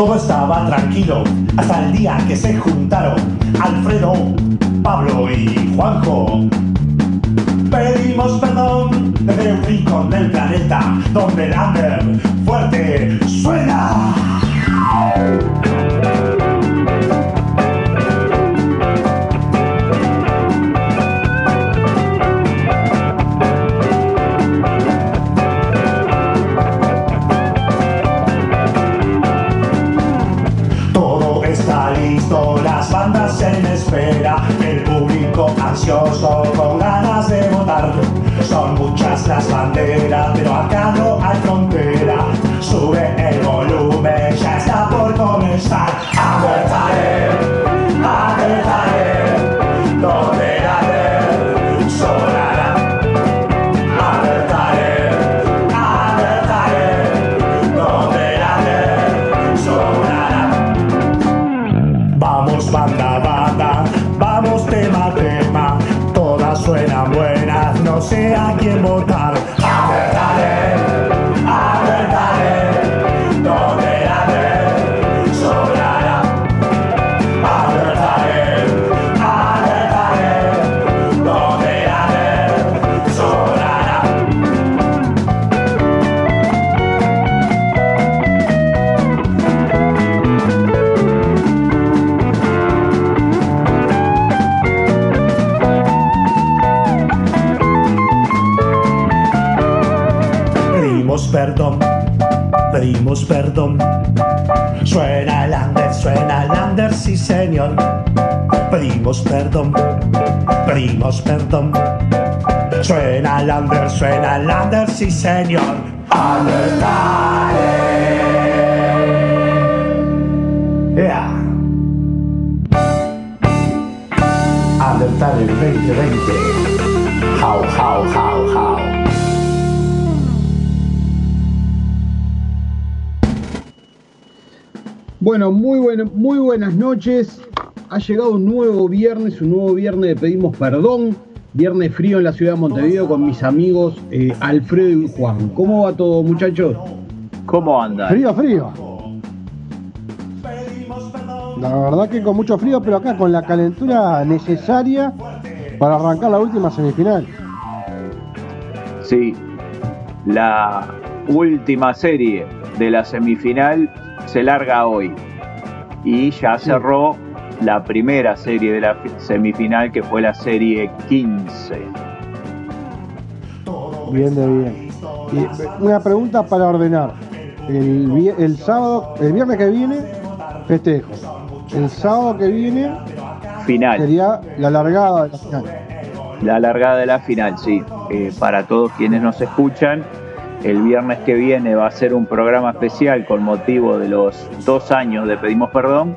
Todo estaba tranquilo hasta el día que se juntaron Alfredo, Pablo y Juanjo. Pedimos perdón desde un rincón del planeta donde el under fuerte suena. Las banderas, pero acá no hay frontera. Sube el volumen, ya está Pedimos perdón, pedimos perdón. Suena el under, suena el under, sí señor. Undertale. Yeah. Undertale 2020. How, how, how, how. Bueno, muy, buen- muy buenas noches. Ha llegado un nuevo viernes, un nuevo viernes de Pedimos Perdón. Viernes frío en la ciudad de Montevideo con mis amigos eh, Alfredo y Juan. ¿Cómo va todo, muchachos? ¿Cómo anda? Frío, frío. La verdad que con mucho frío, pero acá con la calentura necesaria para arrancar la última semifinal. Sí, la última serie de la semifinal se larga hoy y ya cerró la primera serie de la fi- semifinal que fue la serie 15. Bien de bien. Y una pregunta para ordenar. El, vi- el sábado, el viernes que viene, festejo. El sábado que viene Final, sería la largada de la final. la largada de la final, sí. Eh, para todos quienes nos escuchan, el viernes que viene va a ser un programa especial con motivo de los dos años de Pedimos Perdón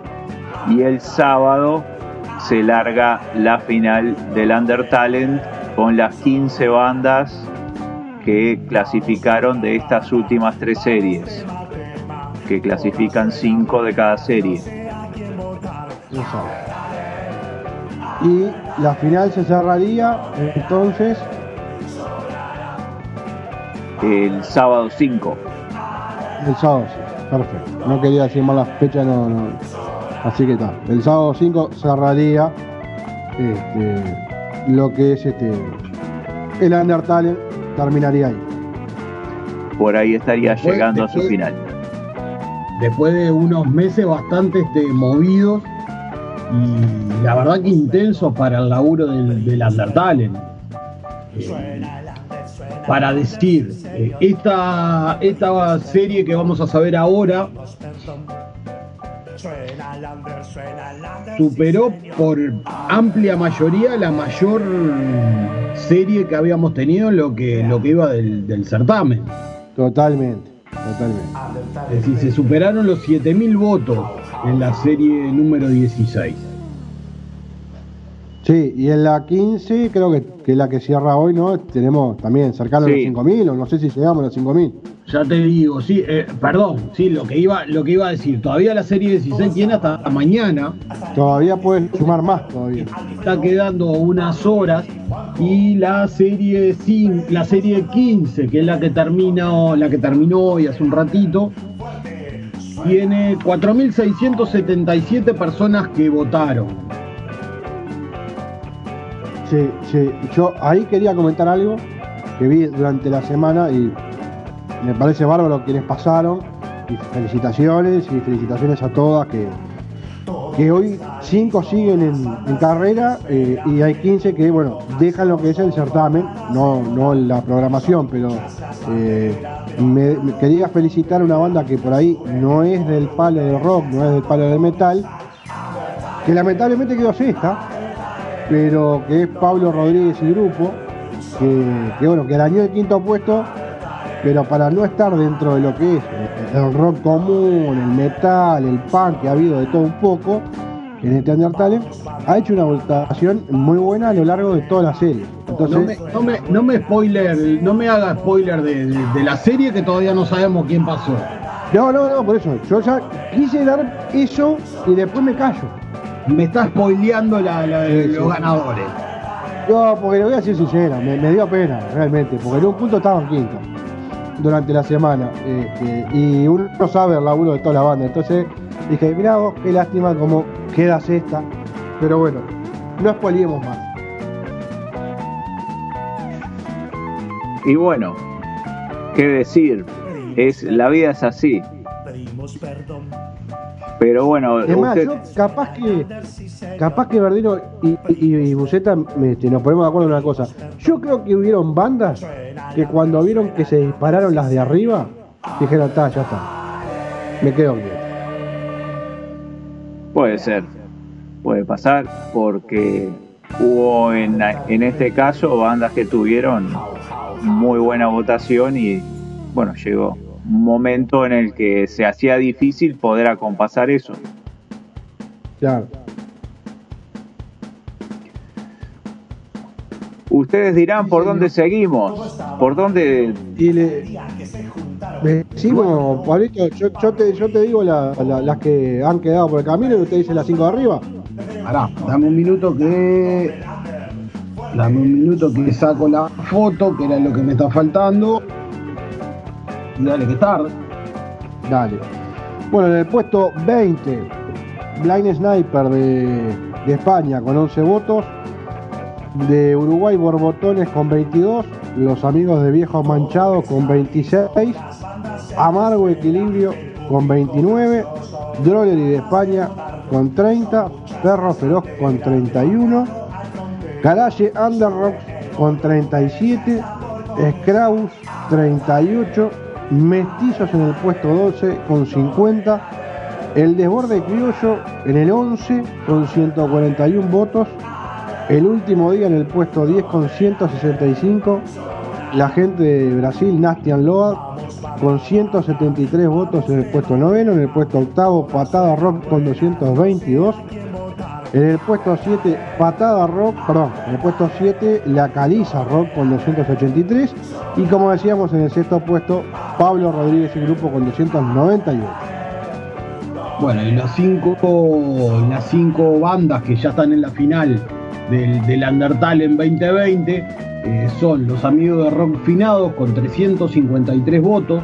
y el sábado se larga la final del Under Talent con las 15 bandas que clasificaron de estas últimas tres series, que clasifican 5 de cada serie. Y la final se cerraría entonces El sábado 5. el sábado, sí. Perfecto. No quería decir mal la fecha, no, no. Así que está. El sábado 5 cerraría este, lo que es este el Undertale terminaría ahí. Por ahí estaría Después- llegando a su final. Después de unos meses bastante este, movidos y la verdad que intensos para el laburo del, del Undertale. Eh, para decir, eh, esta, esta serie que vamos a saber ahora superó por amplia mayoría la mayor serie que habíamos tenido en lo que, lo que iba del, del certamen. Totalmente, totalmente. Es decir, se superaron los 7.000 votos en la serie número 16. Sí, y en la 15 creo que, que la que cierra hoy, ¿no? Tenemos también cercano a Sí. los 5.000, o no sé si llegamos a los 5.000. Ya te digo, sí, eh, perdón, sí, lo que iba, lo que iba a decir, todavía la serie 16 tiene hasta mañana, Todavía pueden sumar más todavía. está quedando unas horas y la serie 5, la serie 15, que es la que terminó, la que terminó hoy hace un ratito, tiene 4.677 personas que votaron. Sí, sí. Yo ahí quería comentar algo que vi durante la semana y me parece bárbaro quienes pasaron. Y felicitaciones y felicitaciones a todas que, que hoy 5 siguen en, carrera eh, y hay 15 que, bueno, dejan lo que es el certamen, no, no la programación, pero eh, me, quería felicitar una banda que por ahí no es del palo del rock, no es del palo del metal, que lamentablemente quedó sexta, pero que es Pablo Rodríguez y grupo, que, bueno, que arañó el quinto puesto, pero para no estar dentro de lo que es el rock común, el metal, el punk, que ha habido de todo un poco, en este Undertale, ha hecho una votación muy buena a lo largo de toda la serie. Entonces, no, me, no, me, spoiler, no me haga spoiler de, la serie que todavía no sabemos quién pasó. No, no, no, por eso. Yo ya quise dar eso y después me callo. Me está spoileando la, los ganadores. No, porque le voy a decir sincero, me, dio pena, realmente, porque en un punto estaban quinto durante la semana este, y uno sabe el laburo de toda la banda. Entonces dije, mira vos, qué lástima como quedas esta, pero bueno, no spoilemos más. Y bueno, qué decir, es la vida es así. Pero bueno, es más, yo capaz que capaz que Verdino y, y, Buceta este, nos ponemos de acuerdo en una cosa. Yo creo que hubieron bandas que cuando vieron que se dispararon las de arriba, dijeron, está, ya está. Me quedo bien. Puede ser, puede pasar, porque hubo en, en este caso bandas que tuvieron muy buena votación y bueno, llegó momento en el que se hacía difícil poder acompasar eso. Claro. Ustedes dirán por dónde seguimos, por dónde... Y le... Decimos, Pablito, yo, yo, te, yo te digo las que han quedado por el camino y usted dice las cinco de arriba. Pará, dame un minuto que... Dame un minuto que saco la foto, que era lo que me está faltando. Y dale, que tarde. Dale. Bueno, en el puesto 20, Blind Sniper de, de España con 11 votos. De Uruguay Borbotones con 22, los amigos de Viejos Manchados con 26, Amargo Equilibrio con 29, Drollery de España con 30, Perro Feroz con 31, Garage Underrocks con 37, Scraus 38, Mestizos en el puesto 12 con 50, El Desborde Criollo en el 11 con 141 votos, el último día en el puesto 10 con 165, la gente de Brasil, Nastian Load, con 173 votos en el puesto noveno, en el puesto octavo, Patada Rock con 222. En el puesto 7, Patada Rock, perdón, en el puesto 7, La Caliza Rock con 283. Y como decíamos, en el sexto puesto, Pablo Rodríguez y grupo con 291. Bueno, y las cinco, las cinco bandas que ya están en la final del, del Undertal en 2020 eh, son los amigos de Rock Finados con 353 votos,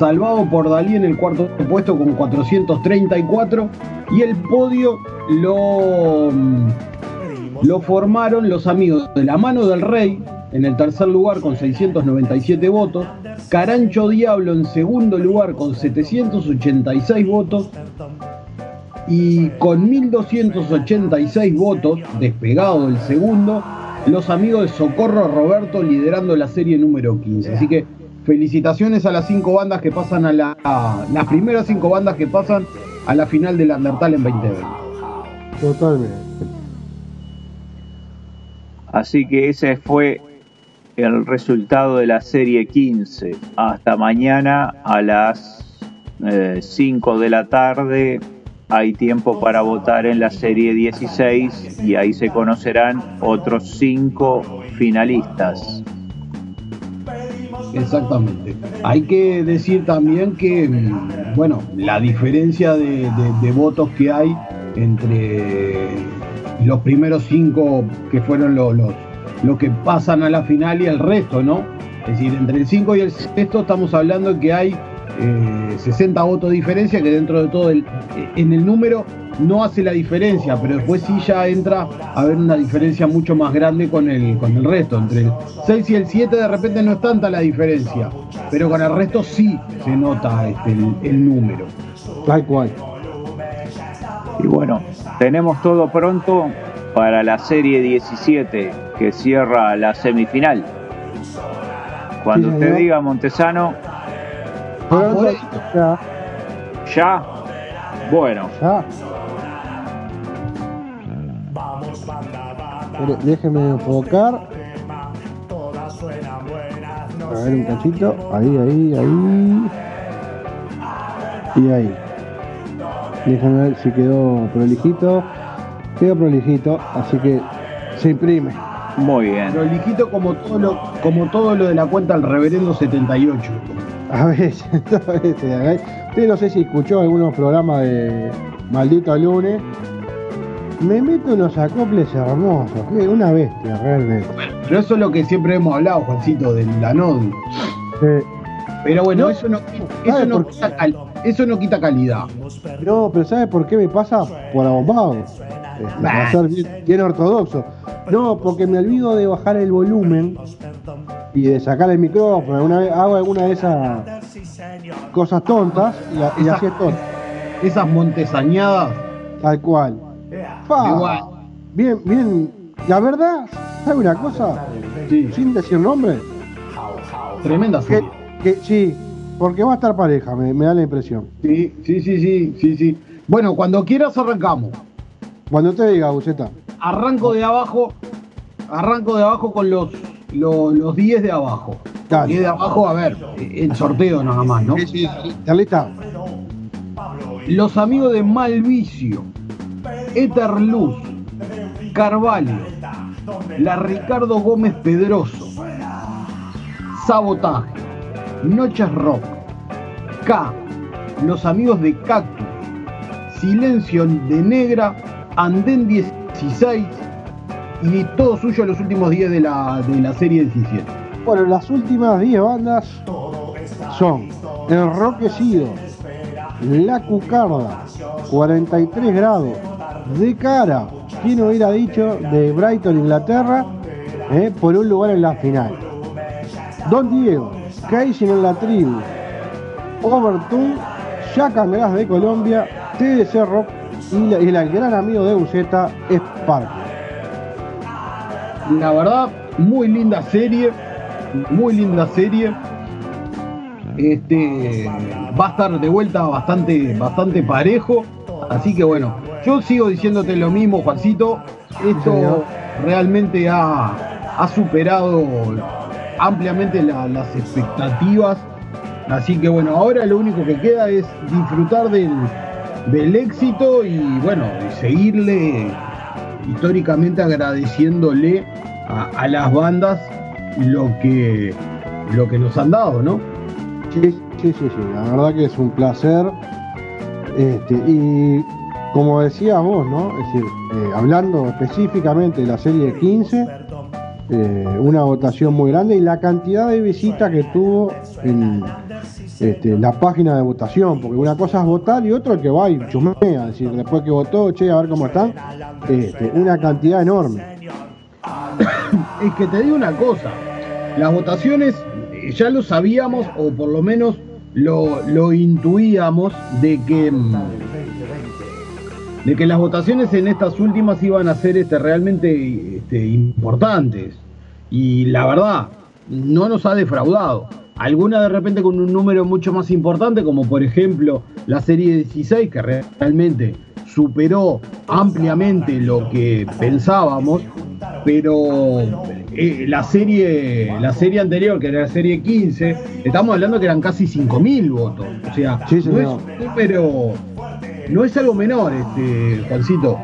Salvado por Dalí en el cuarto puesto con 434 y el podio lo, mm, lo formaron los amigos de La Mano del Rey en el tercer lugar con 697 votos, Carancho Diablo en segundo lugar con 786 votos, y con 1286 votos, despegado del segundo, los amigos de Socorro Roberto liderando la serie número 15. Así que felicitaciones a las cinco bandas que pasan a la las primeras cinco bandas que pasan a la final del Undertale en 2020. Totalmente. Así que ese fue el resultado de la serie 15. Hasta mañana a las 5 eh, de la tarde hay tiempo para votar en la serie 16 y ahí se conocerán otros cinco finalistas. Exactamente. Hay que decir también que, mm, bueno, la diferencia de, votos que hay entre los primeros cinco que fueron los, los, que pasan a la final y el resto, ¿no? Es decir, entre el 5 y el sexto estamos hablando que hay 60 votos de diferencia, que dentro de todo el, en el número no hace la diferencia, pero después sí ya entra a haber una diferencia mucho más grande con el, con el resto. Entre el 6 y el 7 de repente no es tanta la diferencia, pero con el resto sí se nota este, el, número. Tal cual. Y bueno, tenemos todo pronto para la serie 17 que cierra la semifinal. Cuando usted diga, Montesano. ya. ¿Ya? Bueno. Ya. Déjeme enfocar. A ver un cachito. Ahí, ahí, ahí. Y ahí. Déjame ver si quedó prolijito. Quedó prolijito, así que se imprime. Muy bien. Prolijito como todo lo, como todo lo de la cuenta al reverendo 78. A veces, a veces. Usted no sé si escuchó algunos programas de Maldito Lunes me meto unos acoples hermosos, que una bestia realmente. pero eso es lo que siempre hemos hablado, Juancito, del Lanodi. Pero bueno, eso, no, eso, no quita eso no quita calidad. No, pero ¿sabes por qué me pasa? Por abombado. Este, para ser bien, ortodoxo. No, porque me olvido de bajar el volumen y de sacar el micrófono. Alguna vez hago alguna de esas cosas tontas y, así es tonto. Esas montesañadas. Tal cual. Bien, bien. La verdad, ¿sabe una cosa? Sin decir nombre. Tremenda que, que, Sí, porque va a estar pareja, me, da la impresión. Sí, sí, sí, sí, sí, sí. Bueno, cuando quieras arrancamos. Cuando te diga, Buceta. Arranco de abajo, arranco de abajo con los los 10 de abajo. 10 de abajo, a ver, el sorteo nada más, ¿no? Sí. Los amigos de Malvicio. Eterluz, Carvalho, la Ricardo Gómez Pedroso, Sabotaje, Noches Rock, K, Los Amigos de Cactus, Silencio de Negra, Andén 16 y todo suyo los últimos 10 de la, de la serie 17. Bueno, las últimas 10 bandas son Enroquecido, La Cucarda, 43 grados, de cara, ¿quién hubiera dicho de Brighton, Inglaterra, eh, por un lugar en la final? Don Diego, Casey en la tribu, Overton, Jack de Colombia, TDC Rock y, el gran amigo de Buceta, Spark. La verdad, muy linda serie, muy linda serie. Este va a estar de vuelta bastante, bastante parejo. Así que bueno, yo sigo diciéndote lo mismo, Juancito. Esto realmente ha, superado ampliamente las expectativas. Así que bueno, ahora lo único que queda es disfrutar del, éxito y bueno, seguirle históricamente agradeciéndole a, las bandas lo que, lo que nos han dado, ¿no? Sí, sí, sí, sí. La verdad que es un placer. Este, y como decías vos, ¿no? Es decir, eh, hablando específicamente de la serie 15, eh, una votación muy grande y la cantidad de visitas que tuvo en este, la página de votación, porque una cosa es votar y otra que va y chumea, es decir, después que votó, che, a ver cómo están, este, una cantidad enorme. Es que te digo una cosa, las votaciones ya lo sabíamos, o por lo menos lo, lo intuíamos, de que mm, de que las votaciones en estas últimas iban a ser este, realmente este, importantes. Y la verdad, no nos ha defraudado. Alguna de repente con un número mucho más importante, como por ejemplo la serie 16, que realmente superó ampliamente lo que pensábamos, pero eh, la serie la serie anterior, que era la serie 15, estamos hablando que eran casi 5.000 votos. O sea, no es un número no es algo menor, este, Juancito.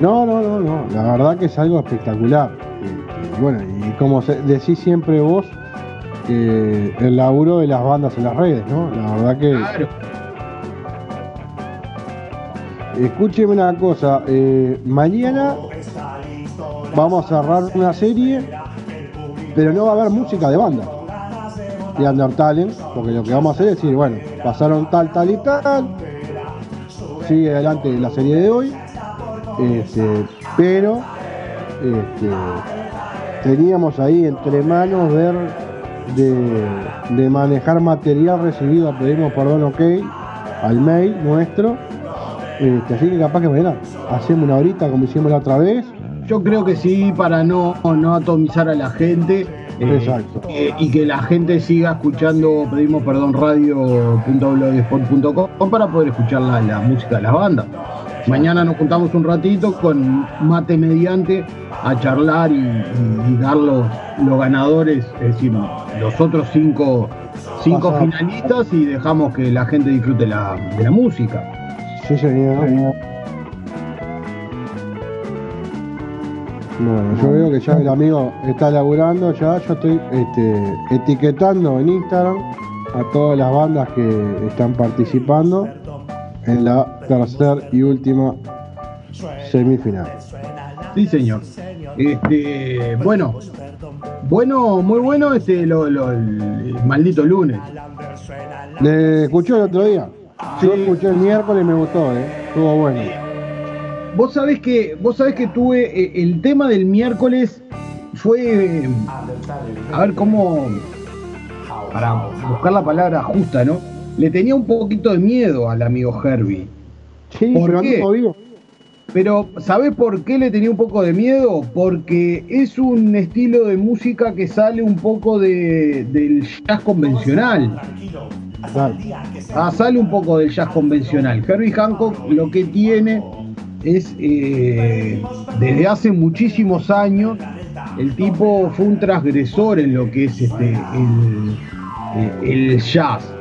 No, no, no, no. La verdad que es algo espectacular. Este, bueno, y como decís siempre vos, el laburo de las bandas en las redes, ¿no? La verdad que. Claro. Escúcheme una cosa, eh, mañana vamos a cerrar una serie, pero no va a haber música de banda de Undertale, porque lo que vamos a hacer es decir, bueno, pasaron tal, tal y tal. Sigue adelante la serie de hoy. Este, pero este, teníamos ahí entre manos ver de, manejar material recibido, pedimos perdón, ok, al mail nuestro. Este, así que capaz que mañana hacemos una horita como hicimos la otra vez. Yo creo que sí, para no, no atomizar a la gente. Eh, Exacto. y que la gente siga escuchando, pedimos perdón, radio.blogspot.com para poder escuchar la, la música de las bandas. Mañana nos juntamos un ratito con mate mediante a charlar y, dar los, ganadores, es decir, los otros cinco, cinco finalistas y dejamos que la gente disfrute la, de la música. Sí, señor. Bueno, yo veo que ya el amigo está laburando, ya yo estoy este, etiquetando en Instagram a todas las bandas que están participando en la tercera y última semifinal. Sí, señor. Este, bueno, bueno, muy bueno este lo, el maldito lunes. ¿Le escuchó el otro día? Yo escuché el miércoles y me gustó, ¿eh? estuvo bueno. Vos sabés que, vos sabés que tuve eh, el tema del miércoles fue a ver cómo para buscar la palabra justa, ¿no? le tenía un poquito de miedo al amigo Herbie. Sí, ¿Por qué? Pero, ¿sabés por qué le tenía un poco de miedo? Porque es un estilo de música que sale un poco de, del jazz convencional. Ah, sale un poco del jazz convencional. Herbie Hancock lo que tiene es, eh, desde hace muchísimos años, el tipo fue un transgresor en lo que es este, el, el jazz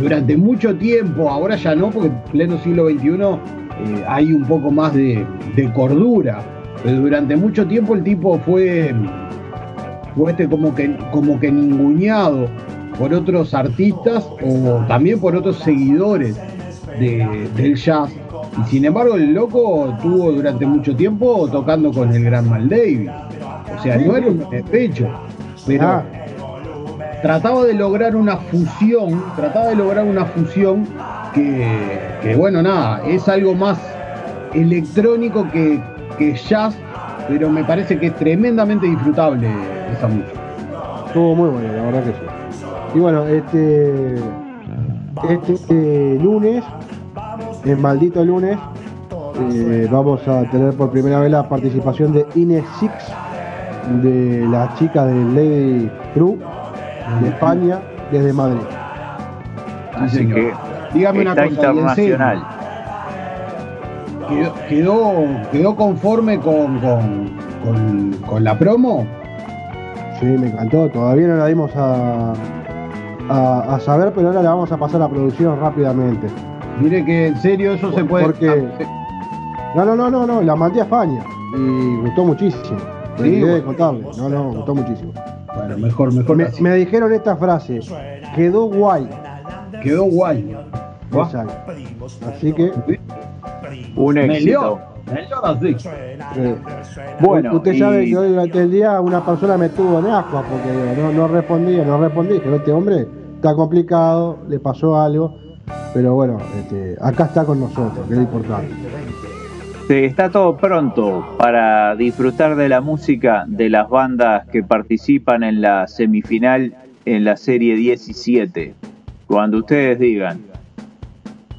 durante mucho tiempo, ahora ya no, porque en pleno siglo XXI eh, hay un poco más de, cordura, pero durante mucho tiempo el tipo fue, fue este como que, como que por otros artistas o también por otros seguidores del jazz. Y sin embargo el loco tuvo durante mucho tiempo tocando con el gran Mal Davis. O sea, no era un despecho. Pero ah trataba de lograr una fusión, trataba de lograr una fusión que, bueno, nada, es algo más electrónico que, jazz, pero me parece que es tremendamente disfrutable esa música. Estuvo muy bueno, la verdad que sí. Y bueno, este, este, este lunes, en maldito lunes, eh, vamos a tener por primera vez la participación de Ines Six, de la chica de Lady Crew de España desde Madrid. Así que dígame una cosa, internacional. ¿Quedó, quedó, conforme con, con, la promo? Sí, me encantó. Todavía no la dimos a, a, saber, pero ahora la vamos a pasar a producción rápidamente. Mire que en serio eso se puede. Porque. No, no, no, no, no, la mandé a España y gustó muchísimo. Sí, de contarle. No, no, gustó muchísimo. Bueno, mejor, mejor. Me, dijeron esta frase, quedó guay. Quedó guay. Así que. Un éxito. Bueno, usted sabe que hoy durante el día una persona me tuvo en asco porque no, no respondía, no respondí. Que este hombre está complicado, le pasó algo, pero bueno, este, acá está con nosotros, que es importante. Está todo pronto para disfrutar de la música de las bandas que participan en la semifinal en la serie 17. Cuando ustedes digan.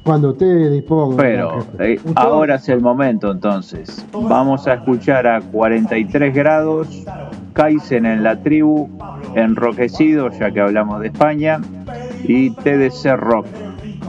Cuando ustedes dispongan. Pero eh, ahora es el momento entonces. Vamos a escuchar a 43 grados, Kaizen en la tribu, Enroquecido, ya que hablamos de España, y TDC Rock.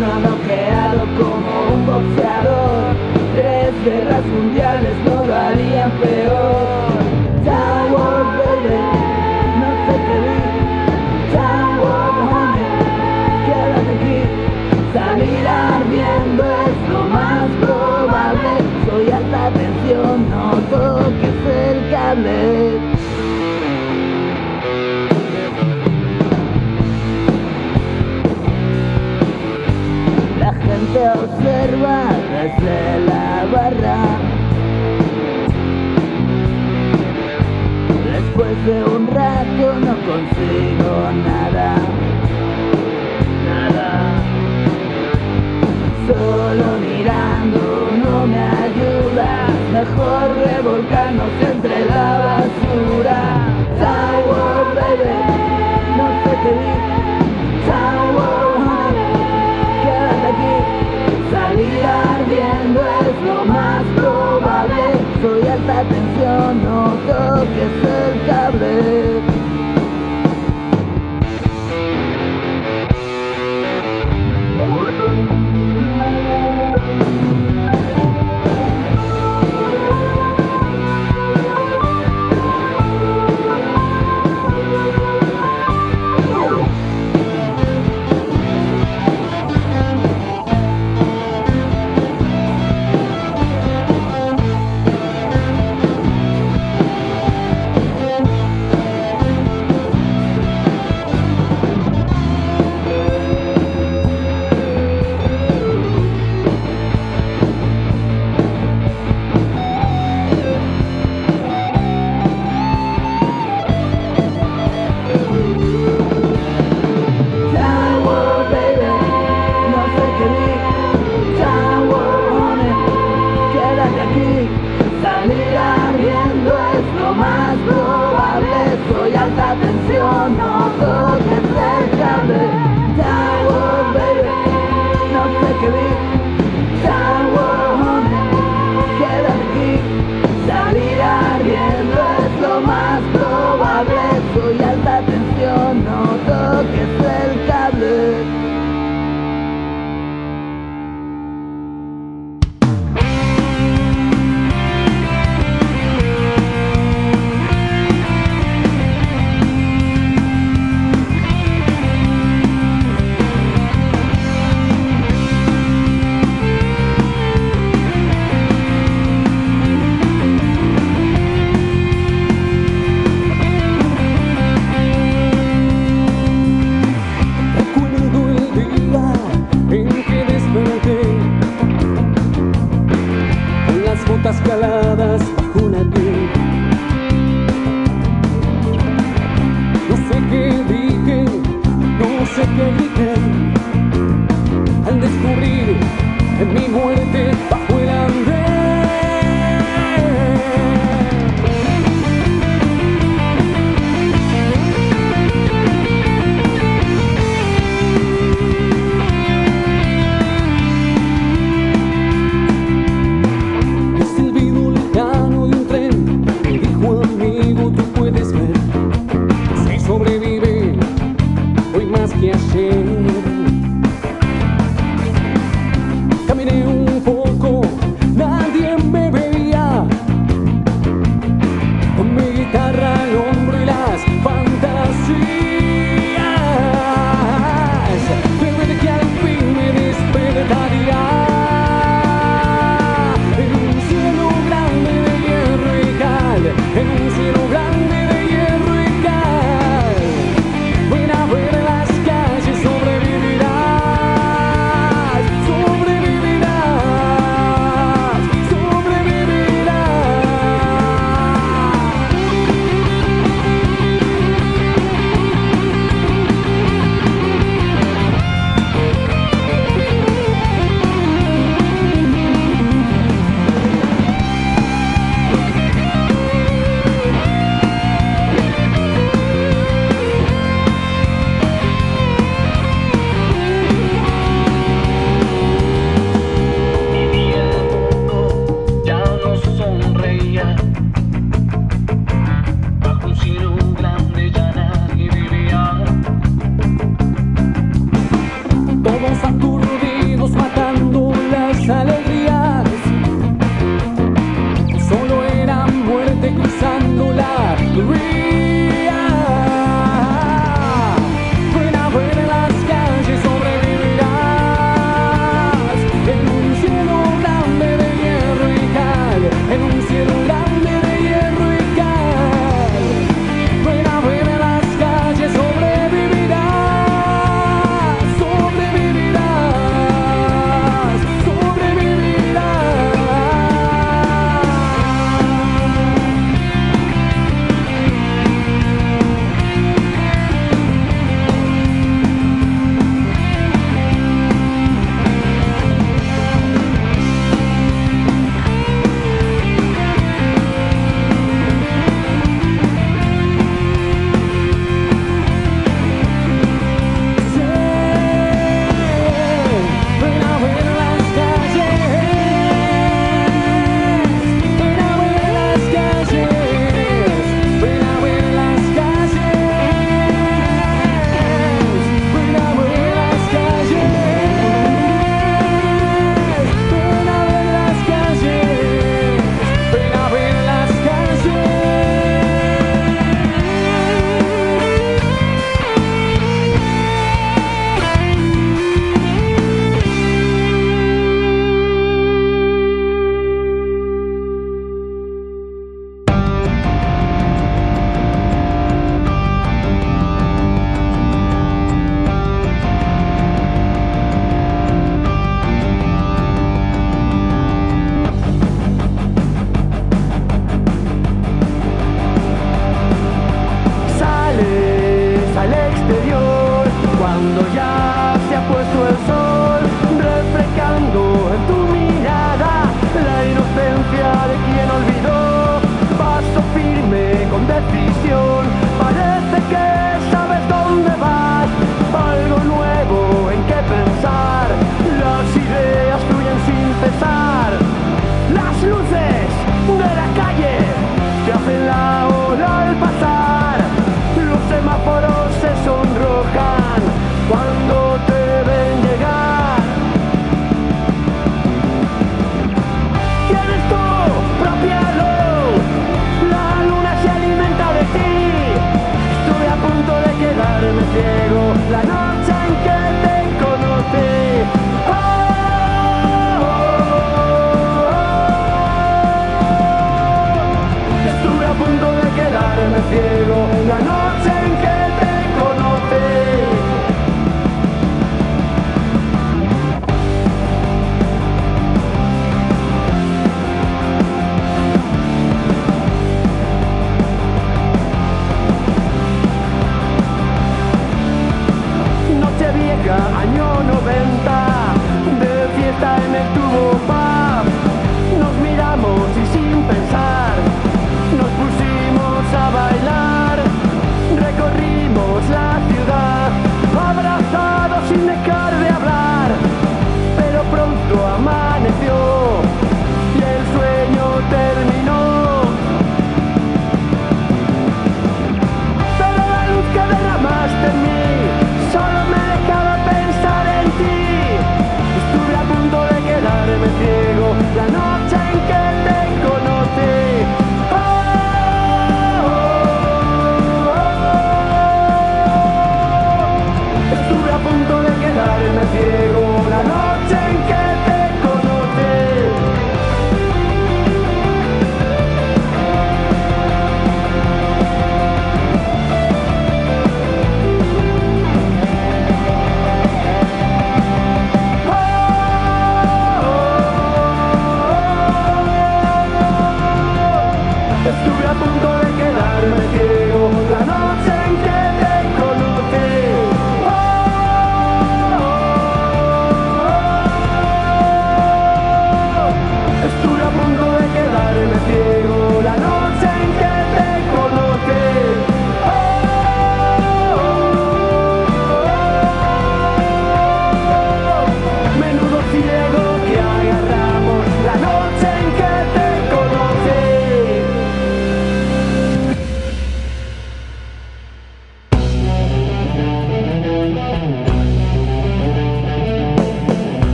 Noqueado como un boxeador. Tres guerras mundiales no darían De un rato no consigo nada. Nada. Solo mirando no me ayuda. Mejor revolcarnos entre la basura. Sour baby, no sé qué Soy alta tensión, no toques el cable. esquecer.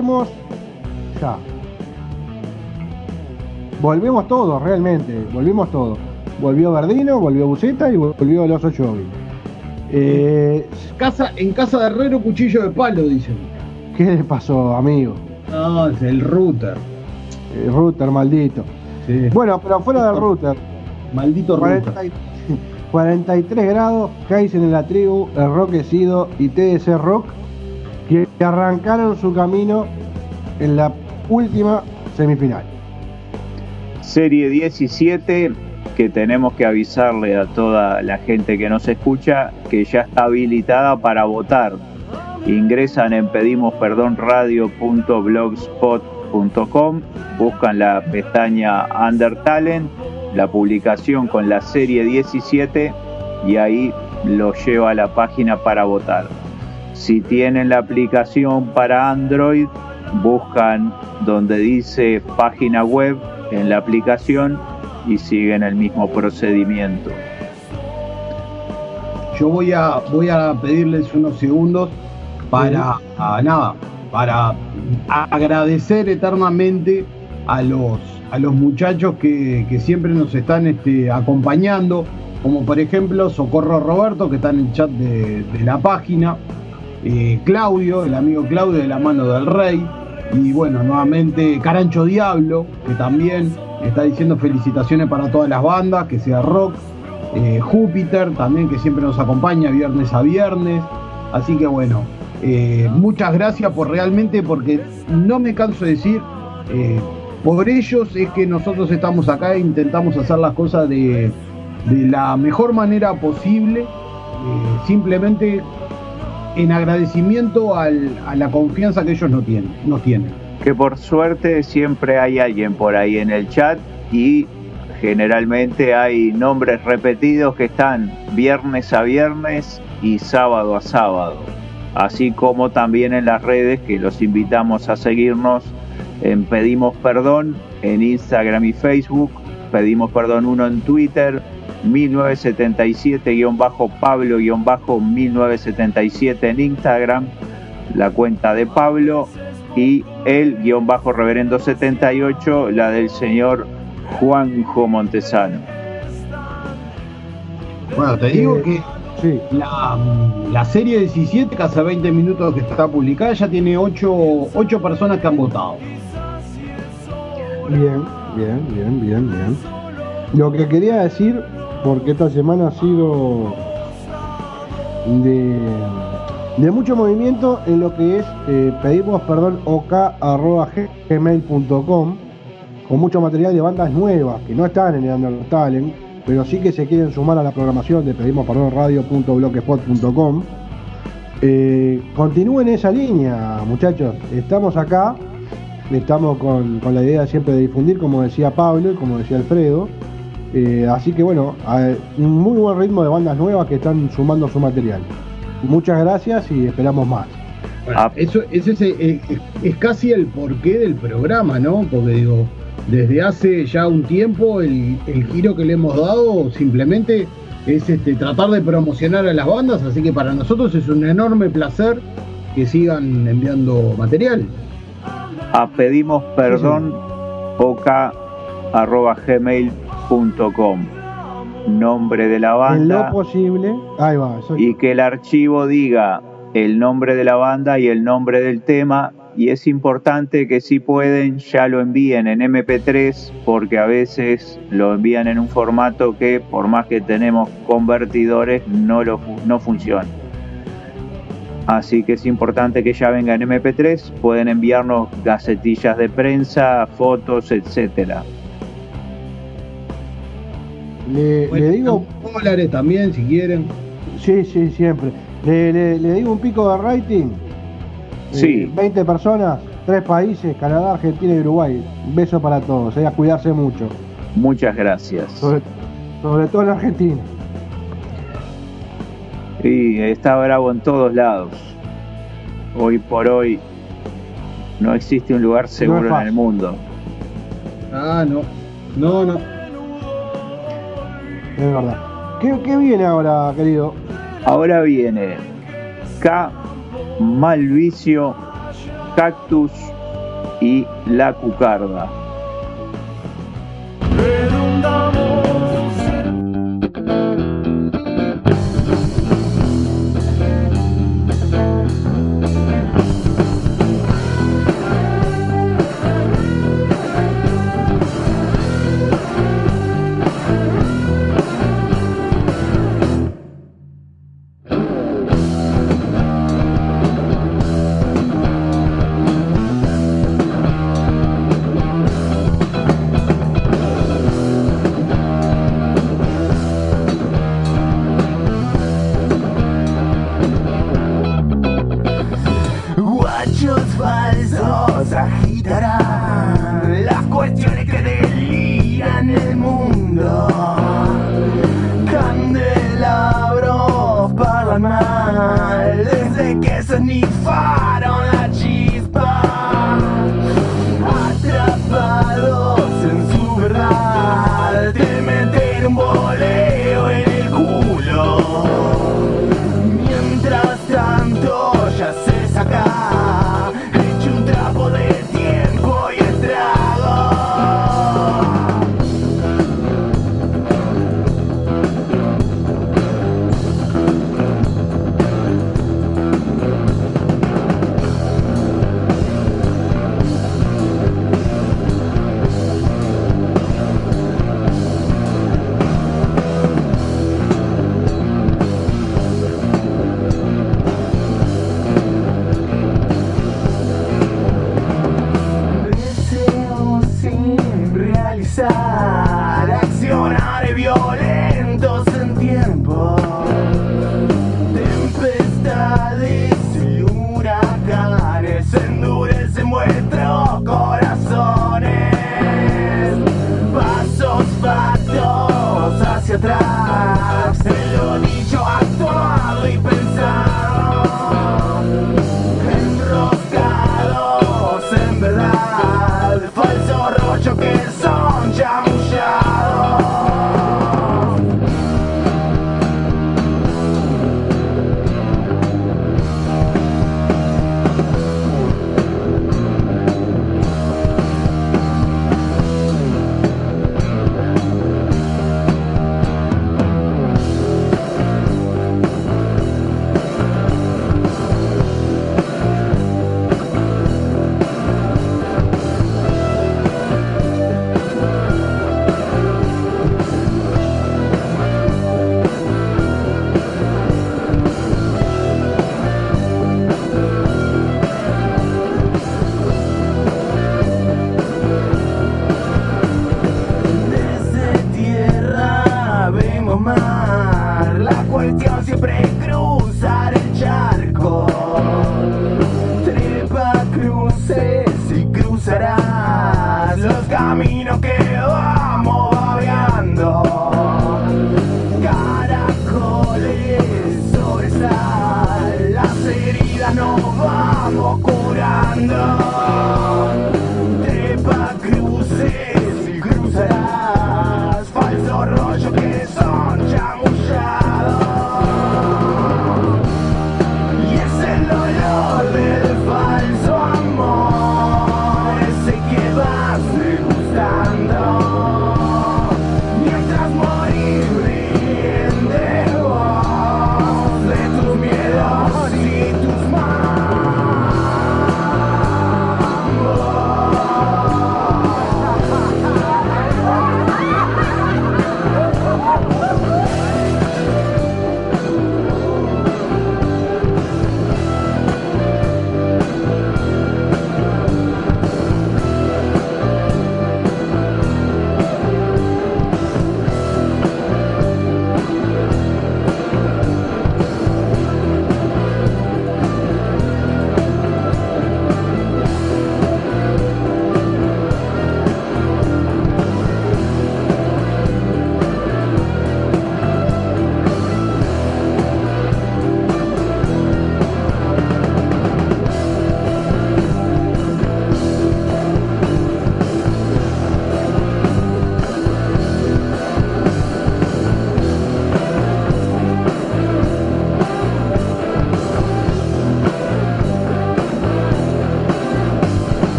Volvemos ya. Volvemos todos, realmente. Volvimos todos. Volvió Verdino, volvió Buceta y volvió oso Jovi. Eh, Casa, en casa de Herrero, cuchillo de palo, dicen. ¿Qué le pasó, amigo? No, es el router. El router maldito. Sí. Bueno, pero fuera del router. Maldito router. 40 y- 43 grados, Kaizen en la tribu, Enroquecido y TDC Rock, que arrancaron su camino en la última semifinal. Serie 17 que tenemos que avisarle a toda la gente que nos escucha que ya está habilitada para votar. Ingresan en pedimosperdonradio.blogspot.com, buscan la pestaña Under Talent, la publicación con la serie 17 y ahí lo lleva a la página para votar. Si tienen la aplicación para Android, buscan donde dice página web en la aplicación y siguen el mismo procedimiento. Yo voy a, voy a pedirles unos segundos para a, nada, para agradecer eternamente a los, a los muchachos que, que siempre nos están este, acompañando, como por ejemplo Socorro Roberto, que está en el chat de, de la página, eh, Claudio, el amigo Claudio de la mano del rey, y bueno, nuevamente Carancho Diablo, que también está diciendo felicitaciones para todas las bandas, que sea rock, eh, Júpiter también que siempre nos acompaña viernes a viernes. Así que bueno, eh, muchas gracias por realmente, porque no me canso de decir, por ellos es que nosotros estamos acá e intentamos hacer las cosas de, de la mejor manera posible, simplemente en agradecimiento al- a la confianza que ellos no tienen, nos tienen. Que por suerte siempre hay alguien por ahí en el chat y generalmente hay nombres repetidos que están viernes a viernes y sábado a sábado. Así como también en las redes que los invitamos a seguirnos en Pedimos Perdón en Instagram y Facebook, Pedimos Perdón 1 en Twitter, 1977-Pablo-1977 en Instagram, la cuenta de Pablo y el guion bajo reverendo 78, la del señor Juanjo Montesano. Bueno, te digo Eh, que Sí, La, la serie 17, que hace 20 minutos que está publicada, ya tiene 8, personas que han votado. bien, bien, bien, bien, bien. Lo que quería decir, porque esta semana ha sido de, mucho movimiento en lo que es eh, pedimos perdón ok@gmail.com con mucho material de bandas nuevas que no están en el Under Talent, pero sí que se quieren sumar a la programación de pedimos perdón radio.blogspot.com. Eh, continúen esa línea, muchachos. Estamos acá, estamos con la idea siempre de difundir, como decía Pablo y como decía Alfredo. Eh, así que bueno, un muy buen ritmo de bandas nuevas que están sumando su material. Muchas gracias y esperamos más. Ah. Eso, ese es, eh, es- es casi el porqué del programa, ¿no? Porque digo, desde hace ya un tiempo el, el giro que le hemos dado simplemente es este, tratar de promocionar a las bandas, así que para nosotros es un enorme placer que sigan enviando material. A pedimos perdón oca@gmail.com nombre de la En lo banda posible, ahí va, eso- y que el archivo diga el nombre de la banda y el nombre del tema y es importante que si pueden ya lo envíen en MP3 porque a veces lo envían en un formato que por más que tenemos convertidores no, lo, no funciona. Así que es importante que ya venga en MP3, pueden enviarnos gacetillas de prensa, fotos, etcétera. Le, le digo, dólares también, si quieren. sí, sí, siempre. Le, le- le digo un pico de rating. Eh, Sí. 20 personas, 3 países, Canadá, Argentina y Uruguay. Un beso para todos, eh, a cuidarse mucho. Muchas gracias. Sobre, sobre todo en Argentina. Y está bravo en todos lados. Hoy por hoy no existe un lugar seguro en el mundo. Ah, no. No, no. Es verdad. ¿Qué, qué viene ahora, querido? Ahora viene K Malvicio Cactus y La Cucarda.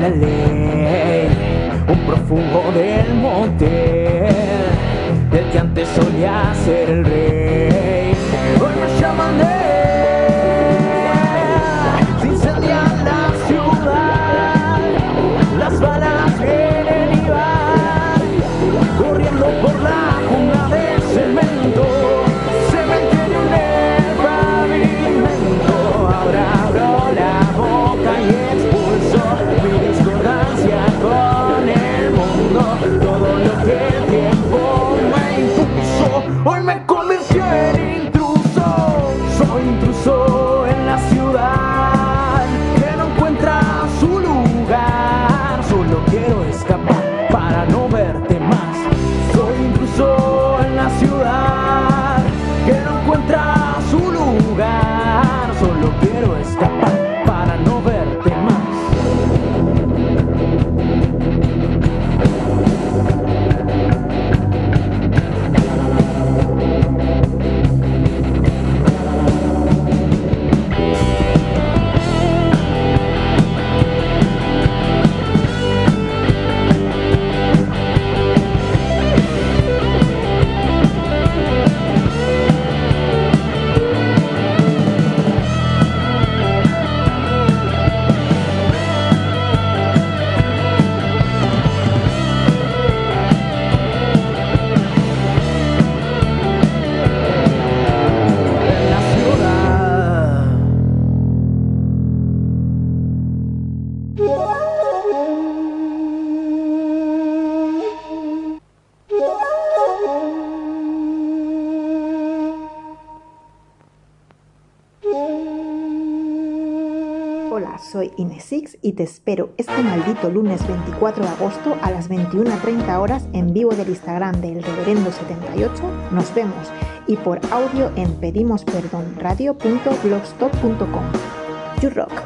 la ley, un prófugo del motel, del que antes solía ser el rey. Y te espero este maldito lunes 24 de agosto a las 21.30 horas en vivo del Instagram del Reverendo78. Nos vemos y por audio en pedimosperdonradio.blogspot.com. You rock.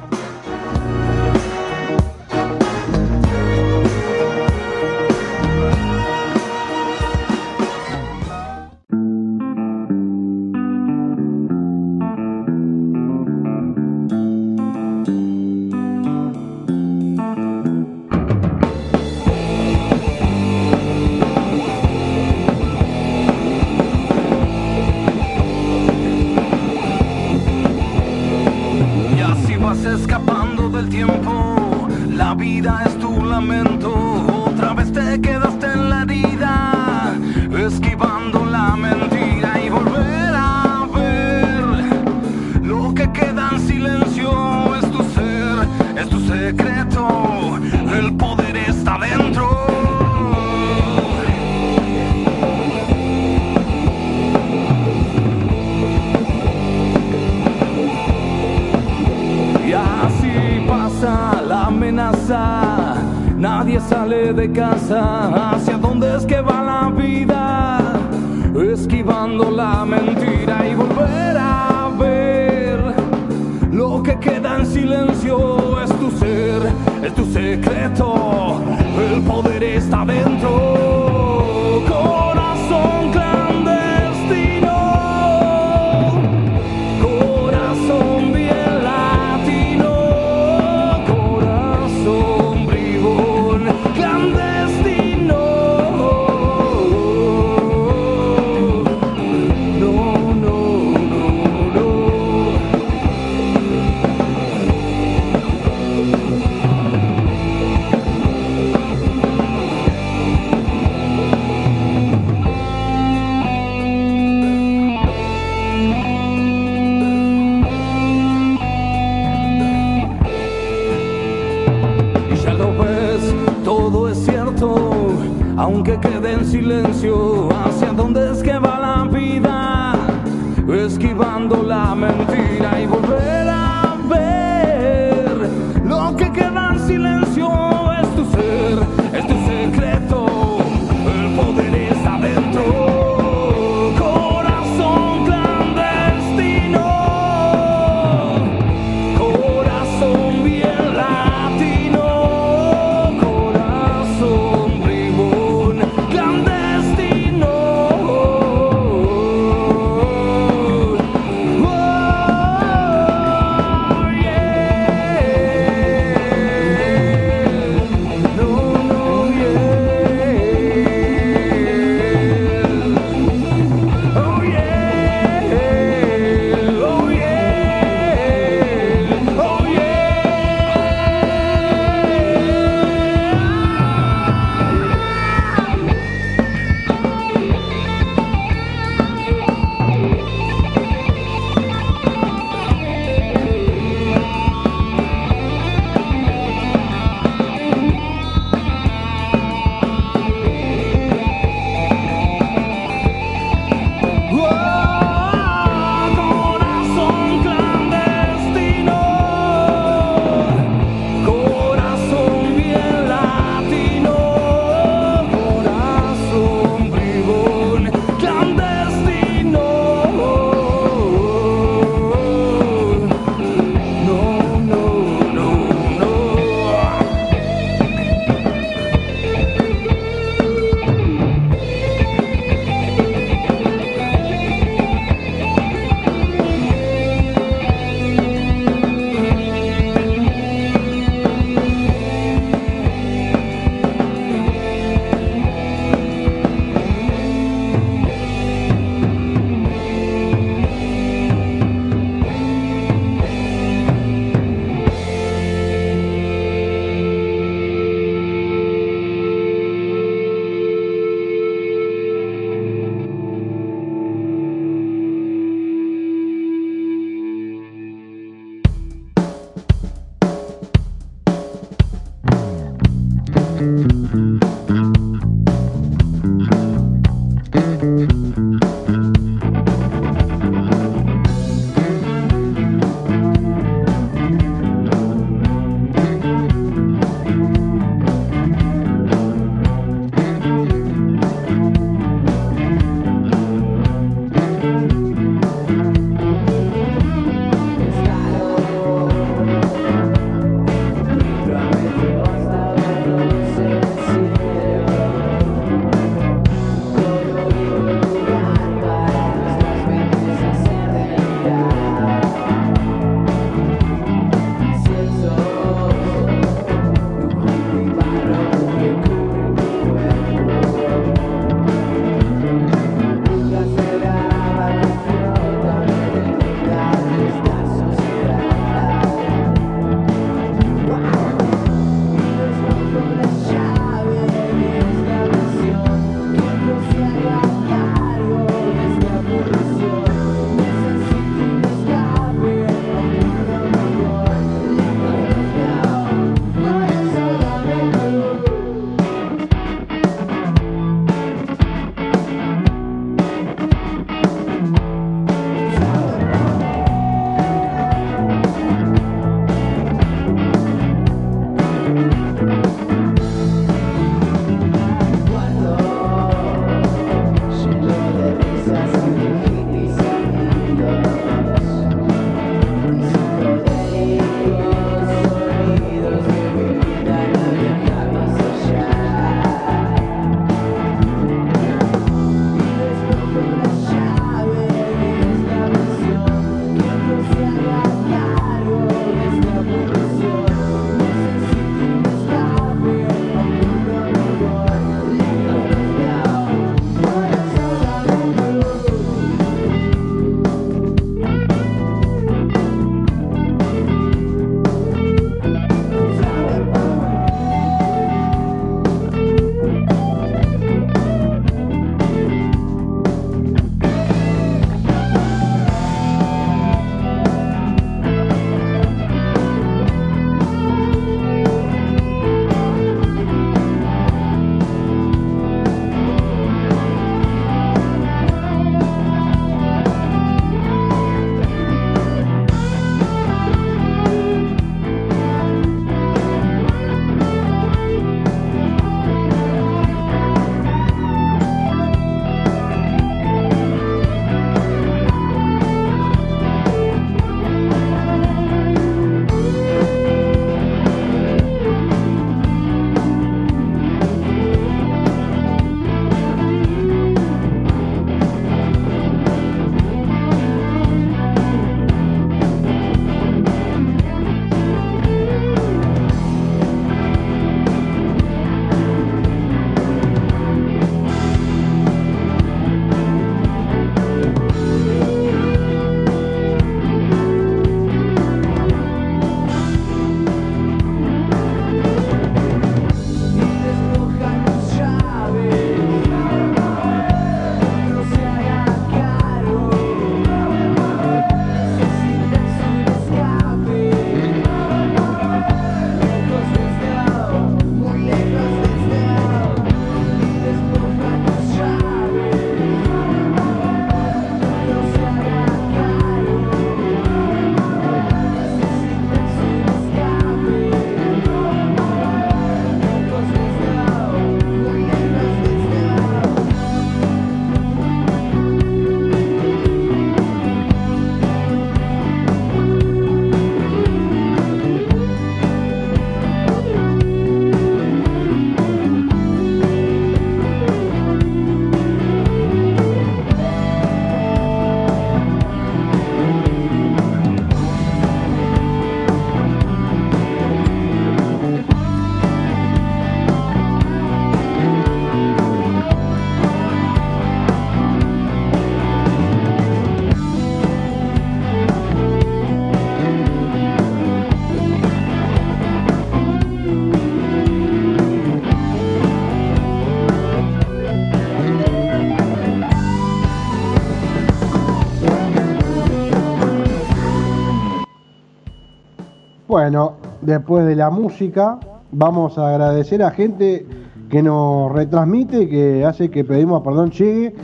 Bueno, después de la música, vamos a agradecer a gente que nos retransmite que hace que pedimos perdón llegue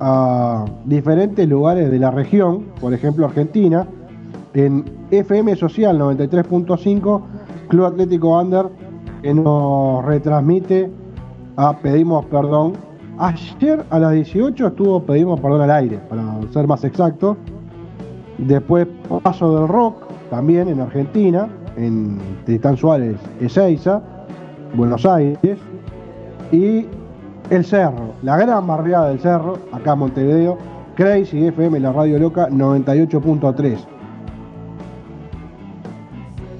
a diferentes lugares de la región, por ejemplo Argentina, en FM Social 93.5, Club Atlético Under, que nos retransmite a Pedimos Perdón. Ayer a las 18 estuvo Pedimos Perdón al aire, para ser más exacto. Después Paso del Rock, también en Argentina, en Tristán Suárez, Ezeiza, Buenos Aires. Y El Cerro, la gran barriada del Cerro, acá en Montevideo, Crazy FM, la radio loca 98.3.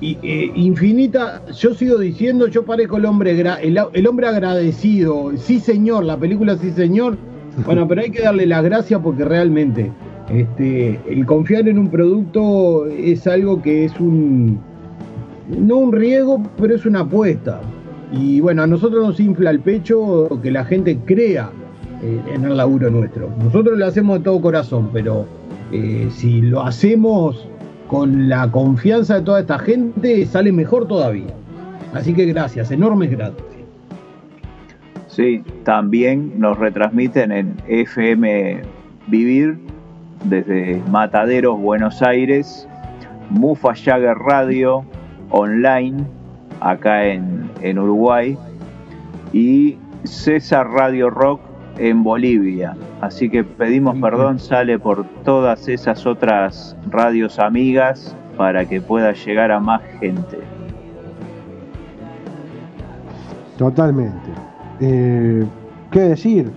Y, eh, infinita, yo sigo diciendo, yo parezco el hombre el hombre agradecido, sí señor, la película sí señor. Bueno, pero hay que darle las gracias porque realmente este, el confiar en un producto es algo que es un no un riesgo, pero es una apuesta. Y bueno, a nosotros nos infla el pecho que la gente crea eh, en el laburo nuestro. Nosotros lo hacemos de todo corazón, pero eh, si lo hacemos con la confianza de toda esta gente, sale mejor todavía. Así que gracias, enormes gracias. Sí, también nos retransmiten en FM Vivir desde Mataderos, Buenos Aires, Mufa Jagger Radio online acá en, en Uruguay y César Radio Rock en Bolivia. Así que pedimos perdón, sale por todas esas otras radios amigas para que pueda llegar a más gente. Totalmente. Eh, ¿Qué decir?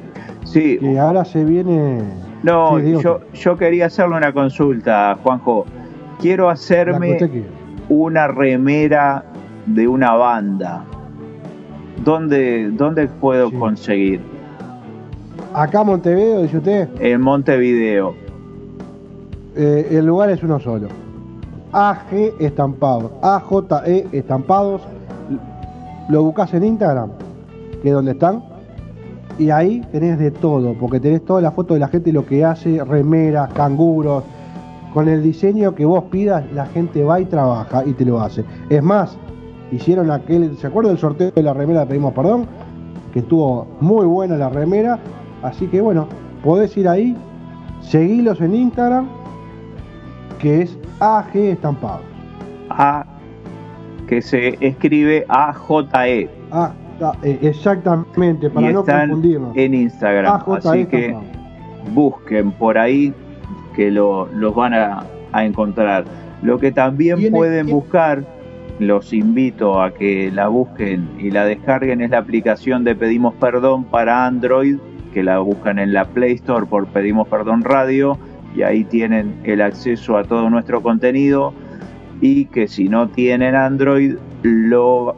Sí, Que ahora se viene. No, Sí, yo, yo quería hacerle una consulta, Juanjo. Quiero hacerme una remera de una banda. ¿Dónde, dónde puedo Sí. conseguir? Acá Montevideo, dice usted, En Montevideo. eh, el lugar es uno solo. AG Estampados. AJE Estampados. Lo buscas en Instagram, que es donde están. Y ahí tenés de todo, porque tenés toda la foto de la gente, lo que hace, remeras, canguros. Con el diseño que vos pidas, la gente va y trabaja y te lo hace. Es más, hicieron aquel, ¿se acuerdan del sorteo de la remera de Pedimos Perdón? Que estuvo muy buena la remera. Así que bueno, podés ir ahí, seguilos en Instagram, que es AG Estampados. A, que se escribe AJE. Ah, ah, eh, exactamente, para y no están confundirnos. en Instagram. Así que busquen por ahí que lo- los van a, a encontrar. Lo que también pueden buscar, los invito a que la busquen y la descarguen, es la aplicación de Pedimos Perdón para Android, que la buscan en la Play Store por Pedimos Perdón Radio y ahí tienen el acceso a todo nuestro contenido y que si no tienen Android lo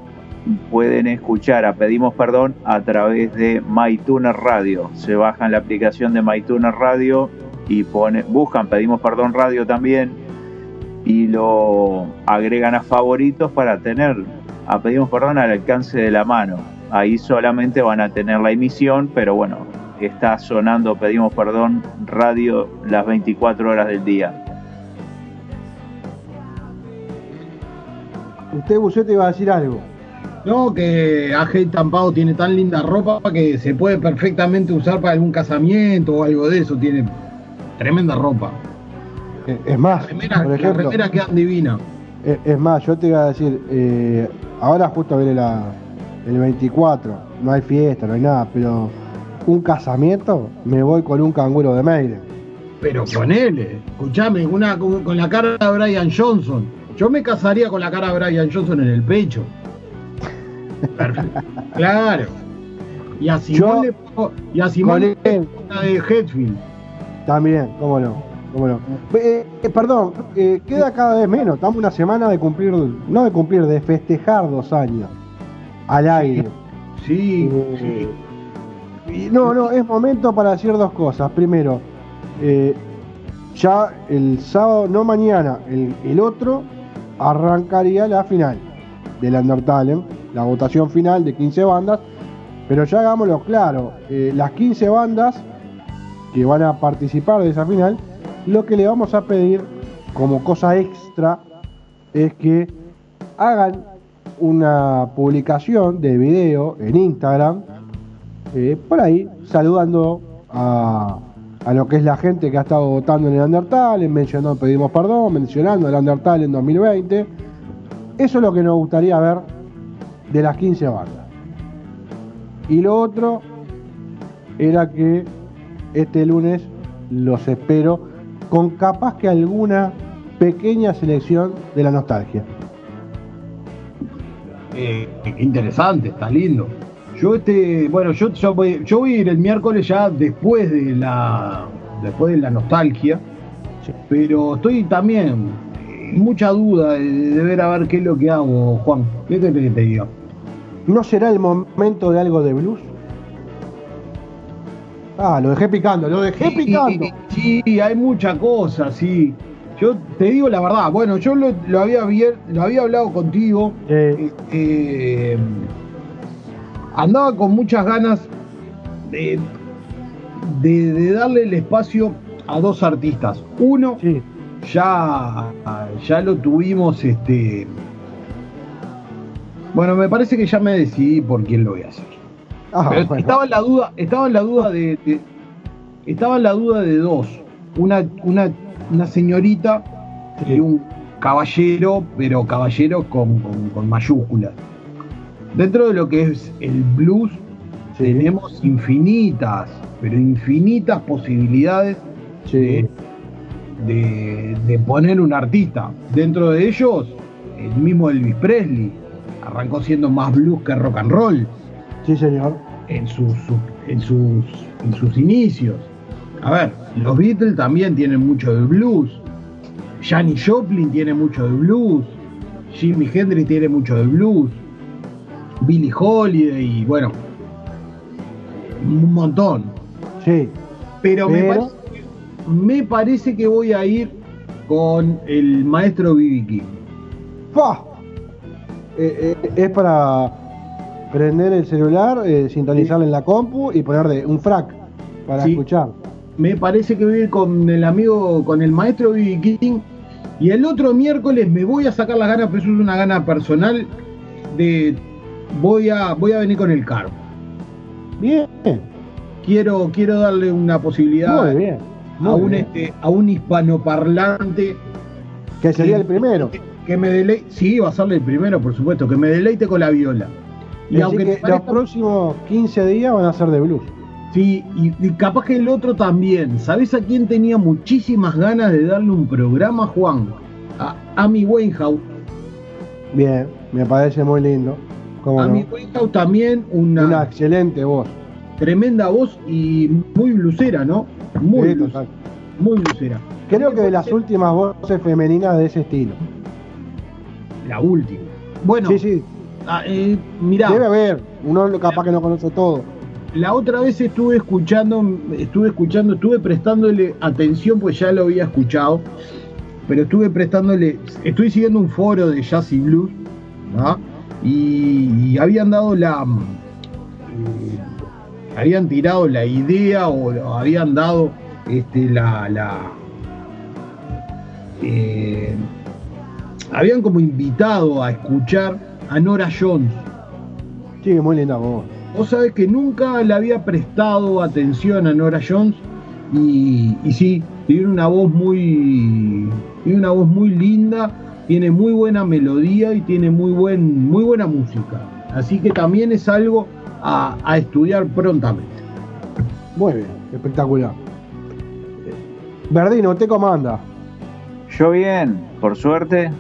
pueden escuchar a Pedimos Perdón a través de MyTuner Radio. Se bajan la aplicación de MyTuner Radio y pone, buscan Pedimos Perdón Radio también y lo agregan a favoritos para tener a Pedimos Perdón al alcance de la mano. Ahí solamente van a tener la emisión, pero bueno, está sonando Pedimos Perdón Radio las 24 horas del día. Usted, Bucete, iba a decir algo. No, que AG Tampado tiene tan linda ropa que se puede perfectamente usar para algún casamiento o algo de eso. Tiene tremenda ropa. Eh, Es más, Las remeras, por las ejemplo, remeras quedan divinas. eh, es más, yo te iba a decir, eh, ahora justo viene la, el 24, no hay fiesta, no hay nada, pero un casamiento, me voy con un canguro de Meire. Pero ponele, escuchame, una, con, con la cara de Brian Johnson. Yo me casaría con la cara de Brian Johnson en el pecho. Perfecto. Claro. Y a Simón Yo- le pongo, y a Simón con él. la de Hetfield. También, cómo no, cómo no. Eh, eh, perdón, eh, queda cada vez menos, estamos una semana de cumplir, no de cumplir, de festejar dos años al aire. Sí, sí. no, no, es momento para decir dos cosas. Primero, ya el sábado, no mañana, el, el otro, arrancaría la final del Undertale, la votación final de 15 bandas. Pero ya hagámoslo claro, eh, las 15 bandas que van a participar de esa final, lo que le vamos a pedir como cosa extra es que hagan una publicación de video en Instagram, eh, por ahí, saludando a, a lo que es la gente que ha estado votando en el Undertale, mencionando, pedimos perdón, mencionando el Undertale en 2020. Eso es lo que nos gustaría ver de las 15 bandas. Y lo otro era que este lunes los espero con capaz que alguna pequeña selección de la nostalgia. Eh, interesante, está lindo. Yo este, bueno, yo, yo, voy, yo voy a ir el miércoles ya después de la después de la nostalgia, pero estoy también en mucha duda de, de ver a ver qué es lo que hago, Juan. ¿Qué te, digo? ¿No será el momento de algo de blues? Ah, lo dejé picando, lo dejé picando. Sí, sí, hay mucha cosa, sí. Yo te digo la verdad, bueno, yo lo, lo había, vier- lo había hablado contigo. Eh, eh, andaba con muchas ganas de, de- de darle el espacio a dos artistas. Uno, sí. ya, ya lo tuvimos, este. Bueno, me parece que ya me decidí por quién lo voy a hacer. Ah, Pero bueno. estaba en la duda, estaba en la duda de, de- estaba en la duda de dos. Una, una, una señorita Sí. y un caballero, pero caballero con, con- con mayúsculas. Dentro de lo que es el blues, Sí. tenemos infinitas, pero infinitas posibilidades Sí. de, de poner un artista. Dentro de ellos, el mismo Elvis Presley. Arrancó siendo más blues que rock and roll Sí, señor. en sus, su- en sus, en sus inicios. A ver, los Beatles también tienen mucho de blues. Janis Joplin tiene mucho de blues. Jimi Hendrix tiene mucho de blues. Billie Holiday, y bueno, un montón. Sí. Pero, Me, parece que, me parece que voy a ir con el maestro B.B. King. ¡Fa! Eh, eh, es para prender el celular, eh, sintonizarlo en la compu y ponerle un frac para Sí. escuchar. Me parece que voy a ir con el amigo, con el maestro B.B. King. Y el otro miércoles me voy a sacar las ganas, pero eso es una gana personal. De voy a, voy a venir con el Carmo. Bien, Quiero, quiero darle una posibilidad muy bien. a un bien. este, a un hispanoparlante que sería el primero. que me deleite. Sí, va a ser el primero, por supuesto, que me deleite con la viola. Y aunque que parezca- los próximos 15 días van a ser de blues. Sí, y, y capaz que el otro también. ¿Sabés a quién tenía muchísimas ganas de darle un programa, Juan? A Amy Winehouse. Bien, me parece muy lindo. ¿Cómo Amy no? Winehouse también una, Una excelente voz. tremenda voz y muy blusera, ¿no? Muy, Sí, muy blusera. Creo que de las últimas voces femeninas de ese estilo. La última. Bueno, Sí, sí. ah, eh, mirá, Debe haber. Uno capaz que no conoce todo. la otra vez estuve escuchando, estuve escuchando, estuve prestándole atención, pues ya lo había escuchado, pero estuve prestándole, estoy siguiendo un foro de jazz y blues, ¿no? y, y habían dado la, eh, habían tirado la idea o habían dado este, la, la eh, habían como invitado a escuchar a Nora Jones. Sí, muy linda voz. Vos sabés que nunca le había prestado atención a Nora Jones y, y sí, tiene una voz muy tiene una voz muy linda, tiene muy buena melodía y tiene muy buen muy buena música. Así que también es algo a, a estudiar prontamente. Muy bien, espectacular. Verdino, ¿usted comanda? Yo bien, por suerte,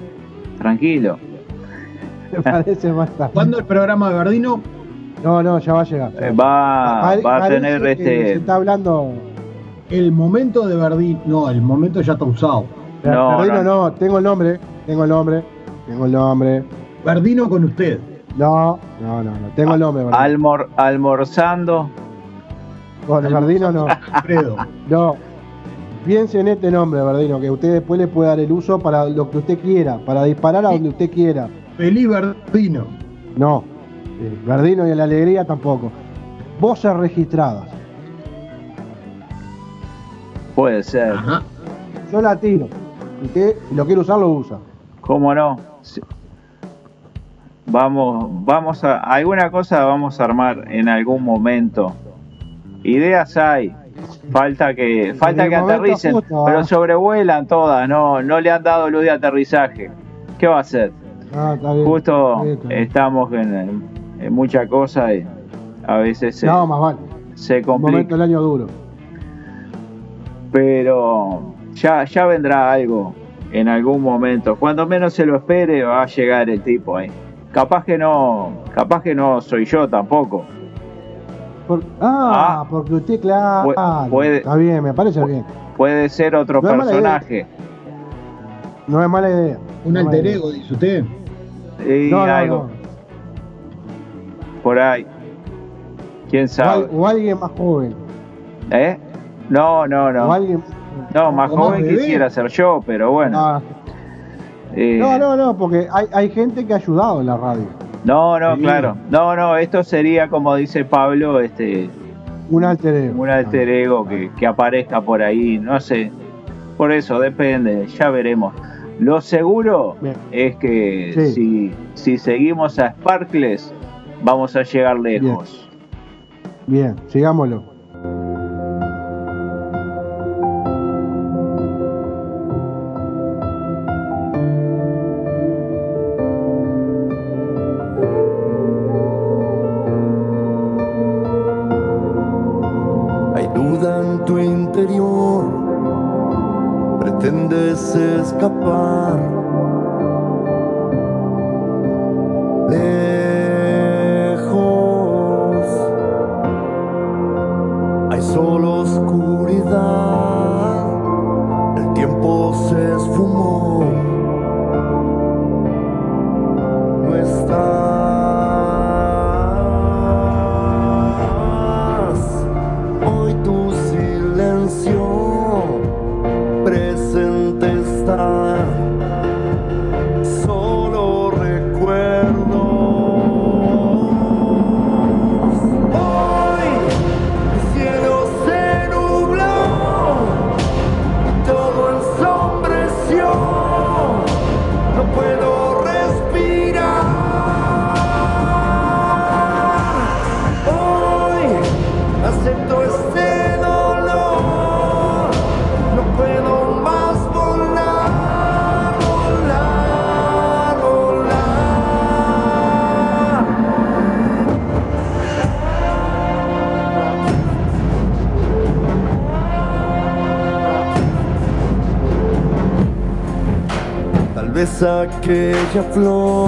tranquilo. Me parece más tarde. ¿Cuándo el programa de Verdino? No, no, ya va a llegar. Eh, va, va a tener que Se este. está hablando. El momento de Verdino, no, el momento ya está usado. No, Verdino, no. no, tengo el nombre. Tengo el nombre. Tengo el nombre. Verdino con usted. No, no, no, no. Tengo el nombre. Verdino. Almor, almorzando. Con Verdino no. Alfredo. No. Piense en este nombre, Verdino, que usted después le puede dar el uso para lo que usted quiera, para disparar a donde usted quiera. Feliz Verdino. No. Eh, Verdino y la alegría tampoco. Voces registradas. Puede ser. Ajá. Yo la tiro. Usted si lo quiere usar, lo usa. ¿Cómo no? Sí. Vamos, vamos a. Alguna cosa vamos a armar en algún momento. Ideas hay. Falta que, falta que aterricen, justo, pero sobrevuelan todas, no, no le han dado luz de aterrizaje. ¿Qué va a hacer? Ah, está bien. Justo Está bien, está bien. estamos en, en mucha cosa y a veces se, No, más vale. se Un momento complica. del año duro. Pero ya, ya vendrá algo en algún momento. Cuando menos se lo espere va a llegar el tipo ahí. Capaz que no, capaz que no soy yo tampoco. Por- ah, Ah. porque usted, claro. Pu- puede- Está bien, me parece bien. Puede ser otro No personaje. No es mala idea. Un No alter ego, dice usted. Y No, no, algo no. por ahí. ¿Quién O, sabe? o alguien más joven. ¿Eh? No, no, O no. alguien. No, más o más joven quisiera ser yo, pero bueno. No, eh, no, no, no, porque hay, hay gente que ha ayudado en la radio. No, no, Sí. claro. No, no, esto sería como dice Pablo, este, Un alter ego. un alter ego que, que aparezca por ahí, no sé. Por eso, depende, ya veremos. Lo seguro Bien. es que Sí. si, si seguimos a Sparkles, vamos a llegar lejos. Bien, sigámoslo. Aquella flor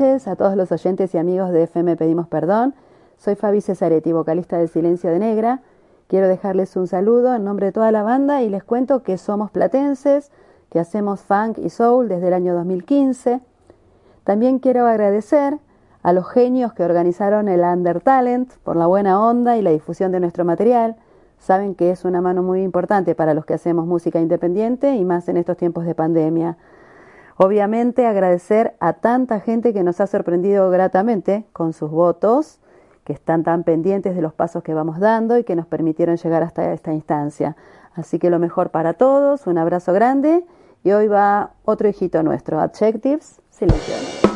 a todos los oyentes y amigos de FM Pedimos Perdón. Soy Fabi Cesaretti, vocalista de Silencio de Negra. Quiero dejarles un saludo en nombre de toda la banda y les cuento que somos platenses, que hacemos funk y soul desde el año 2015. También quiero agradecer a los genios que organizaron el Under Talent por la buena onda y la difusión de nuestro material. Saben que es una mano muy importante para los que hacemos música independiente y más en estos tiempos de pandemia. Obviamente agradecer a tanta gente que nos ha sorprendido gratamente con sus votos, que están tan pendientes de los pasos que vamos dando y que nos permitieron llegar hasta esta instancia. Así que lo mejor para todos, un abrazo grande y hoy va otro hijito nuestro, Adjectives, silencio.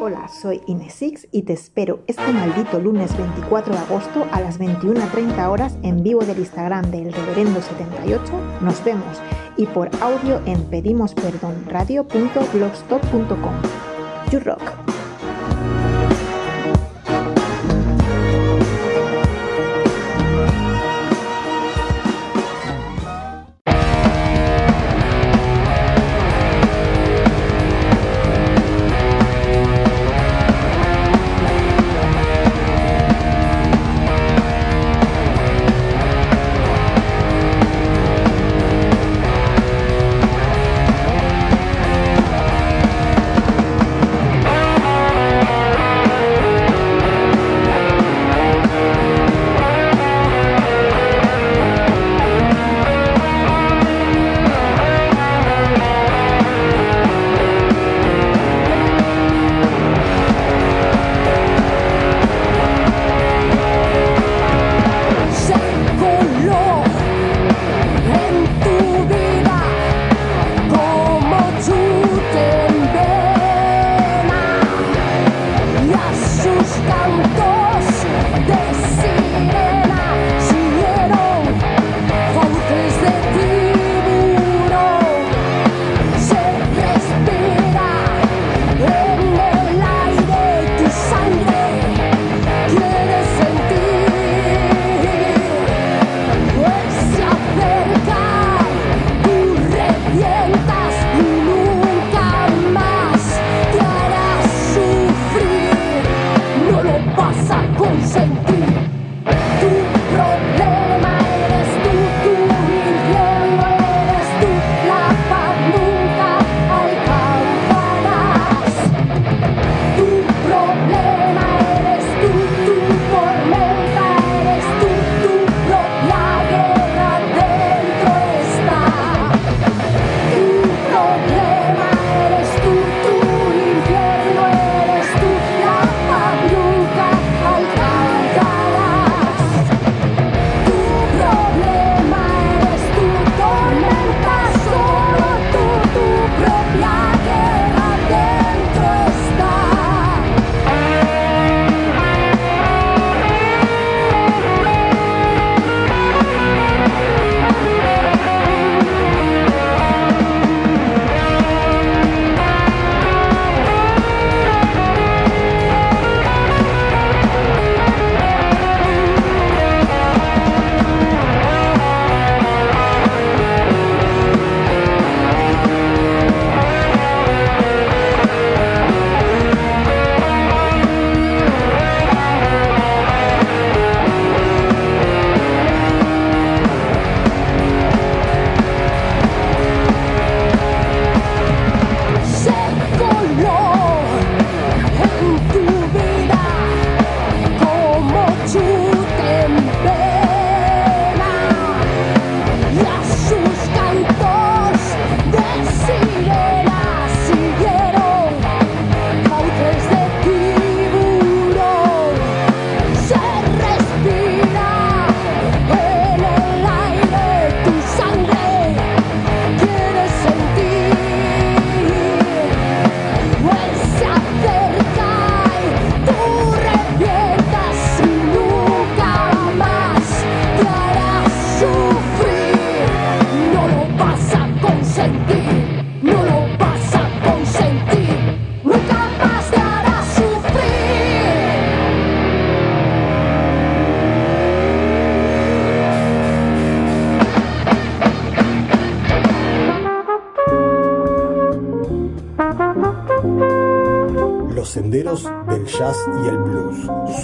Hola, soy Inesix y te espero este maldito lunes 24 de agosto a las 21.30 horas en vivo del Instagram del Reverendo 78. Nos vemos y por audio en pedimosperdonradio.blogspot.com. You rock.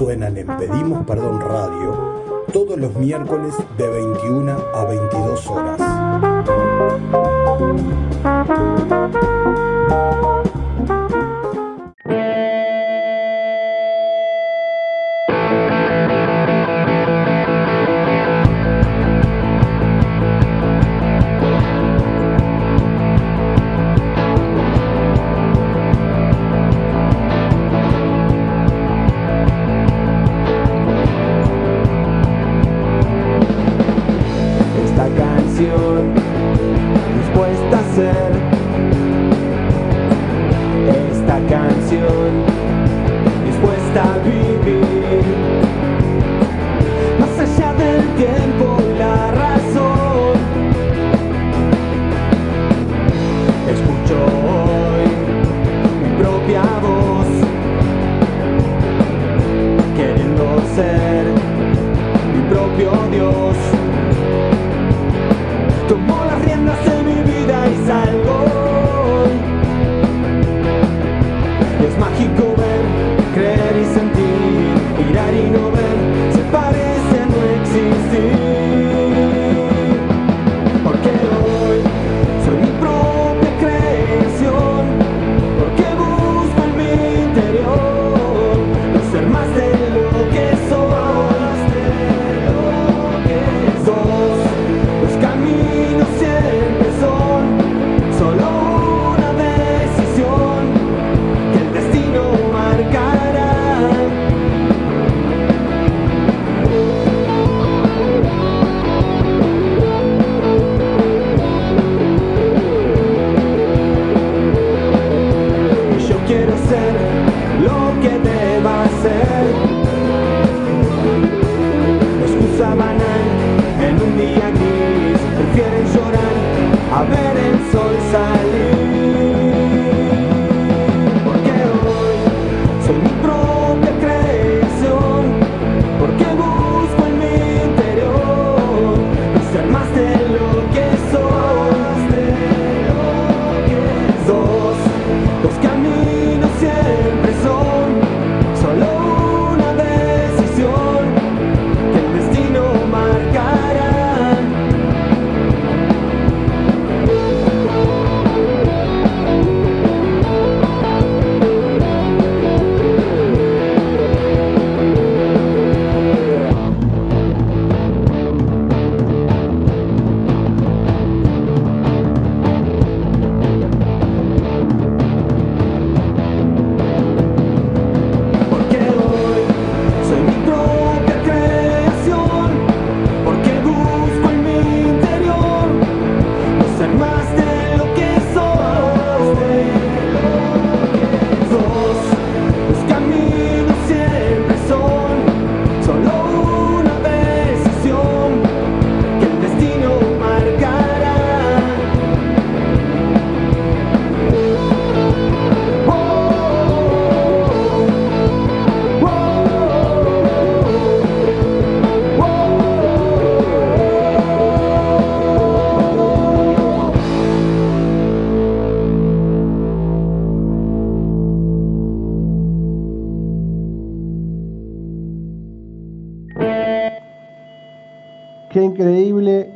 Suenan, en Pedimos Perdón Radio todos los miércoles de 21 a 22 horas.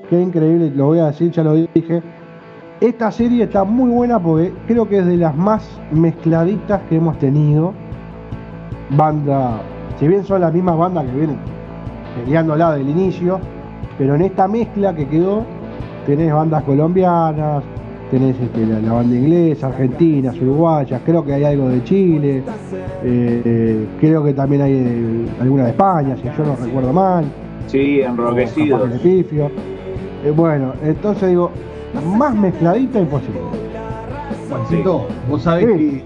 Qué increíble, lo voy a decir, ya lo dije. Esta serie está muy buena porque creo que es de las más mezcladitas que hemos tenido. Banda, si bien son las mismas bandas que vienen peleándola del inicio, pero en esta mezcla que quedó, tenés bandas colombianas, tenés este, la, la banda inglesa, argentinas, uruguayas, creo que hay algo de Chile, eh, eh, creo que también hay eh, alguna de España, si yo no recuerdo mal. Sí, o Eh, bueno, entonces digo, más mezcladita imposible. Juancito, vos sabés Sí. que,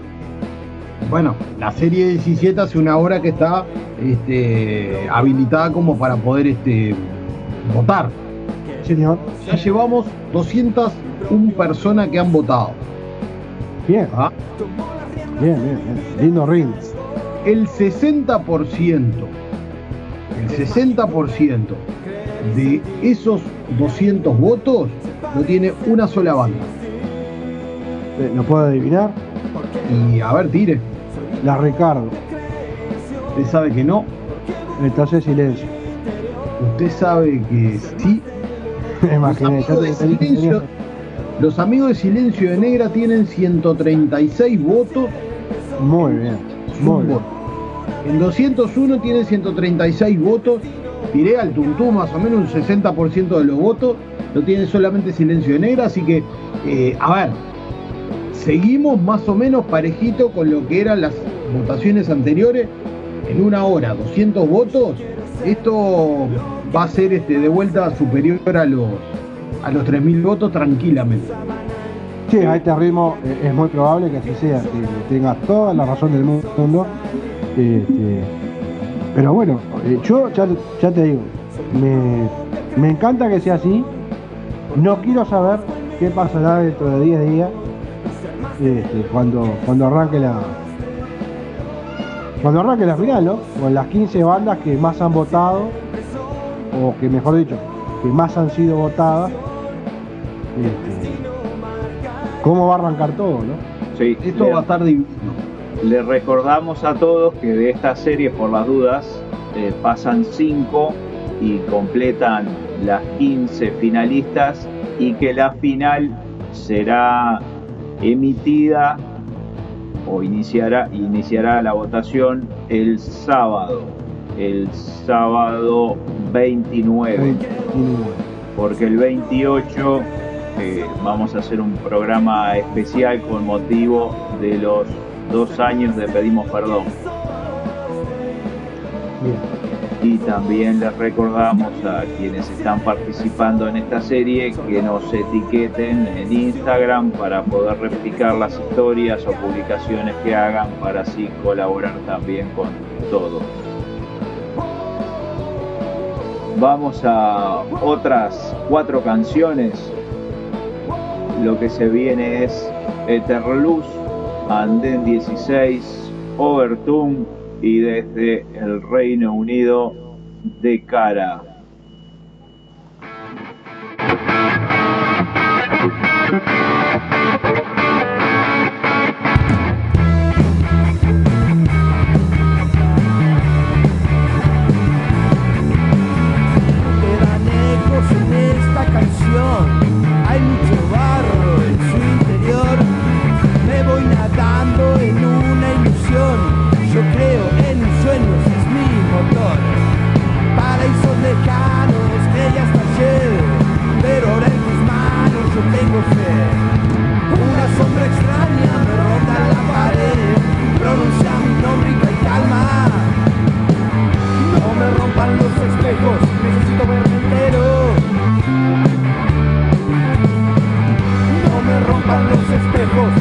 bueno, la serie 17 hace una hora que está este, habilitada como para poder este, votar. Señor, Ya llevamos 201 personas que han votado. bien, ¿ah? bien, bien, bien. Lindo ring. El 60%, el 60% de esos 200 votos no tiene una sola banda. Eh, ¿Lo puedo adivinar? Y a ver, tire. La Ricardo. Usted sabe que no, Entonces silencio. usted sabe que sí. Los Imaginé, ya amigos, de silencio, los amigos de Silencio de Negra tienen 136 votos. Muy bien, muy bien. voto. En 201 tienen 136 votos. Tiré al tuntú más o menos un 60% de los votos. Lo tiene solamente Silencio de Negra. Así que, eh, a ver, seguimos más o menos parejito con lo que eran las votaciones anteriores. En una hora, 200 votos. Esto va a ser este, de vuelta superior a los, a los 3.000 votos tranquilamente. Sí, a este ritmo eh, es muy probable que así sea, que tengas toda la razón del mundo. Este, pero bueno, eh, yo ya, ya te digo, me, me encanta que sea así. No quiero saber qué pasará dentro de 10 días este, cuando, cuando arranque la cuando arranque la final, ¿no? Con las 15 bandas que más han votado, o que mejor dicho, que más han sido votadas. Este, cómo va a arrancar todo, ¿no? Sí, Esto va a estar divino. Le recordamos a todos que de esta serie, por las dudas, eh, pasan 5 y completan las 15 finalistas y que la final será emitida o iniciará, iniciará la votación el sábado, el sábado 29 29. porque el 28 eh, vamos a hacer un programa especial con motivo de los dos años de Pedimos Perdón. Bien. Y también les recordamos a quienes están participando en esta serie que nos etiqueten en Instagram para poder replicar las historias o publicaciones que hagan para así colaborar también con todos. Vamos a otras cuatro canciones. Lo que se viene es Eterluz, Andén 16, Overtune y desde el Reino Unido de cara. Una sombra extraña me ronda la pared. Pronuncia mi nombre y calma. No me rompan los espejos, necesito verme entero. No me rompan los espejos,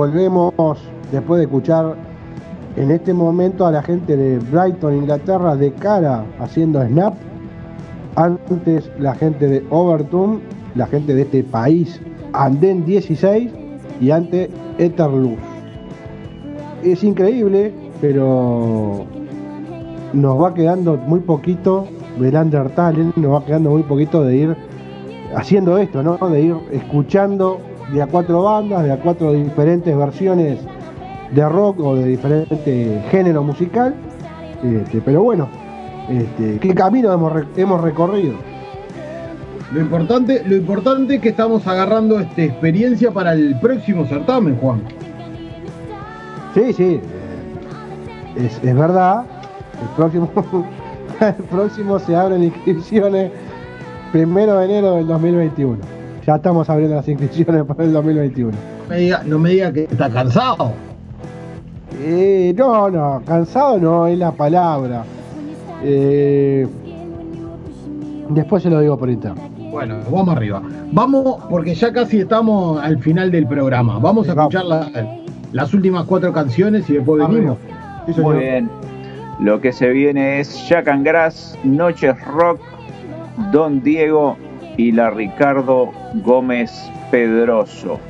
volvemos después de escuchar en este momento a la gente de Brighton, Inglaterra, de cara haciendo snap. Antes la gente de Overton, la gente de este país, Andén 16 y antes Etherluz. Es increíble, pero nos va quedando muy poquito del Undertale, nos va quedando muy poquito de ir haciendo esto, ¿no? De ir escuchando de a cuatro bandas, de a cuatro diferentes versiones de rock o de diferente género musical. Este, pero bueno, este, ¿qué camino hemos, hemos recorrido? Lo importante, lo importante es que estamos agarrando este, experiencia para el próximo certamen, Juan. Sí, sí, eh, es, es verdad. El próximo, el próximo se abren inscripciones primero de enero del 2021. Ya estamos abriendo las inscripciones para el 2021. No me diga, no me diga que está cansado. Eh, no, no, cansado no es la palabra. Eh, después se lo digo por interno. Bueno, vamos arriba. Vamos, porque ya casi estamos al final del programa. Vamos a escuchar la- las últimas cuatro canciones y después venimos. Muy bien. Lo que se viene es Jack and Grass, Noches Rock, Don Diego y la Ricardo Gómez Pedroso.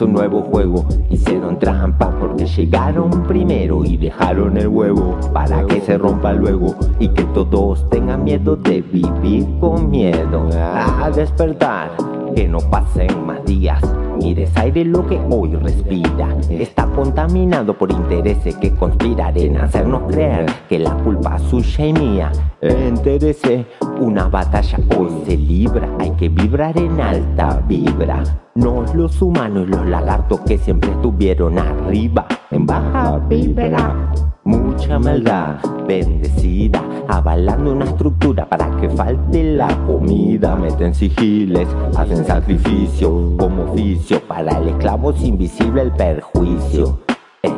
Un nuevo juego. Hicieron trampa porque llegaron primero y dejaron el huevo para que se rompa luego y que todos tengan miedo de vivir con miedo. A despertar, que no pasen más días. Mires aire lo que hoy respira. Está contaminado por intereses que conspiran en hacernos creer que la culpa suya y mía. Entérese, una batalla hoy se libra. Hay que vibrar en alta vibra. No los humanos y los lagartos que siempre estuvieron arriba. En baja vibra. Mucha maldad bendecida, avalando una estructura para que falte la comida. Meten sigiles, hacen sacrificio como oficio. Para el esclavo es invisible el perjuicio. Eh,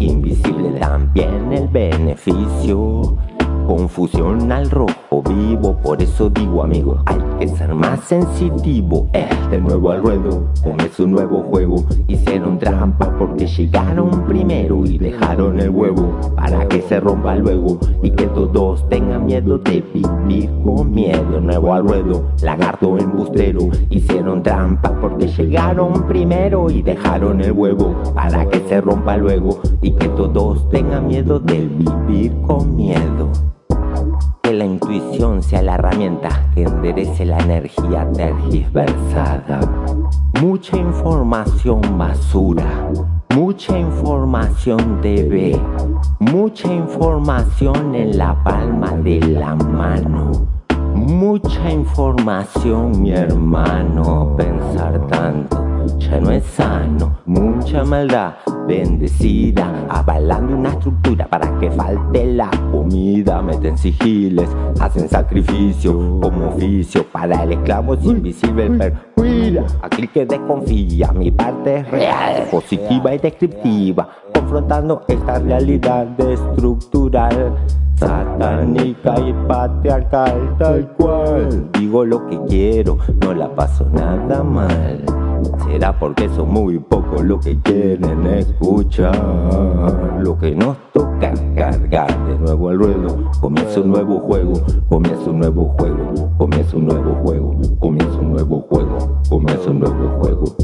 invisible también el beneficio. Confusión al rojo vivo, por eso digo amigo, hay que ser más sensitivo. Eh, de nuevo al ruedo, comienza un nuevo juego. Hicieron trampa porque llegaron primero y dejaron el huevo para que se rompa luego y que todos tengan miedo de vivir con miedo. Nuevo al ruedo, lagarto embustero. Hicieron trampa porque llegaron primero y dejaron el huevo para que se rompa luego y que todos tengan miedo de vivir con miedo. Que la intuición sea la herramienta que enderece la energía tergiversada. Mucha información basura, mucha información TV, mucha información en la palma de la mano. Mucha información, mi hermano, pensar tanto ya no es sano. Mucha maldad bendecida, avalando una estructura para que falte la comida. Meten sigiles, hacen sacrificio como oficio. Para el esclavo es invisible el perjuicio. Aquel que desconfía, mi parte es real, positiva y descriptiva, confrontando esta realidad estructural. Satánica y patriarcal, tal cual. Digo lo que quiero, no la paso nada mal. Será porque son muy pocos los que quieren escuchar lo que nos toca cargar de nuevo al ruedo. Comienza un nuevo juego, comienza un nuevo juego, comienza un nuevo juego, comienza un nuevo juego, comienza un nuevo juego,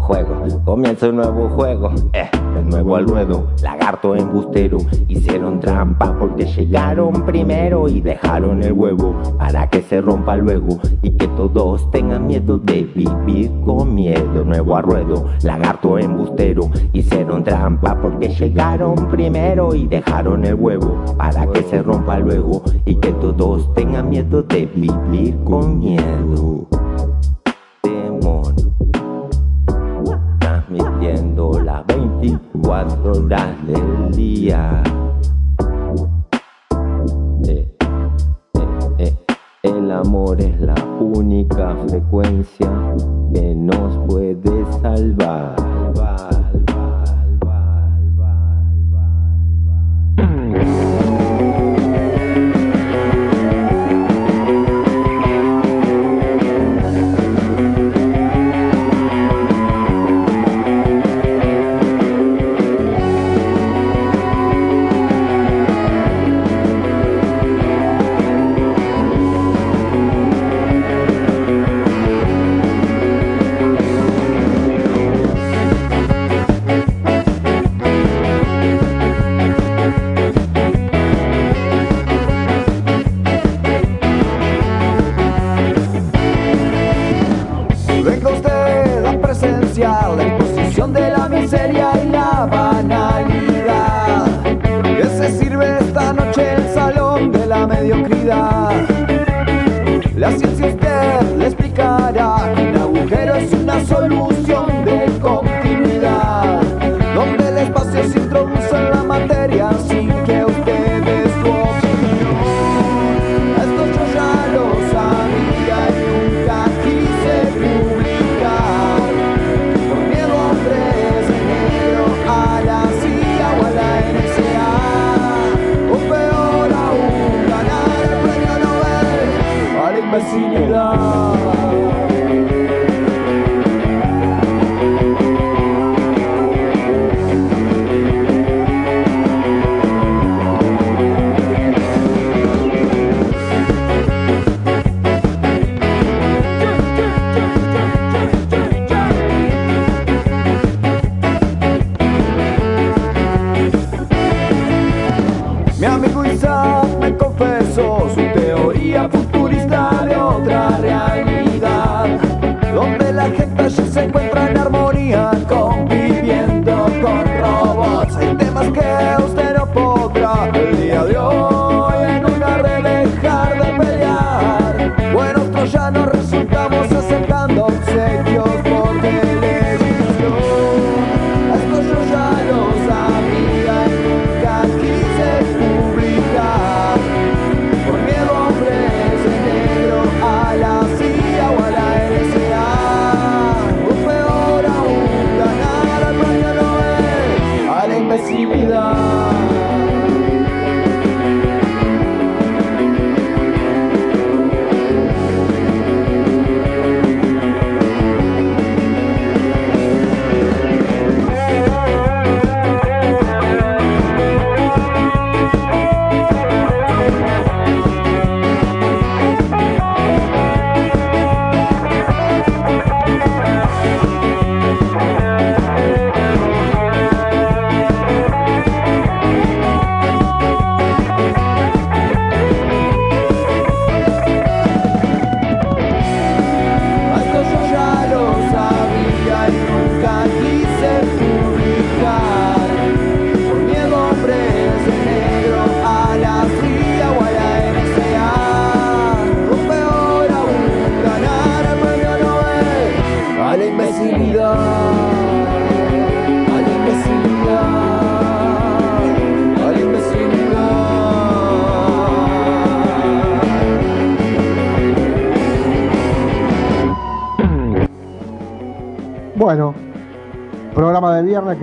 juego, comienza un nuevo juego. Eh, de nuevo al ruedo, lagarto embustero, hicieron trampa porque llegaron primero y dejaron el huevo para que se rompa luego y que todos tengan miedo de vivir con miedo. Nuevo a ruedo, lagarto embustero, hicieron trampa porque llegaron primero y dejaron el huevo para que se rompa luego y que todos tengan miedo de vivir con miedo. Las 24 horas del día. Eh, eh, eh, El amor es la única frecuencia que nos puede salvar.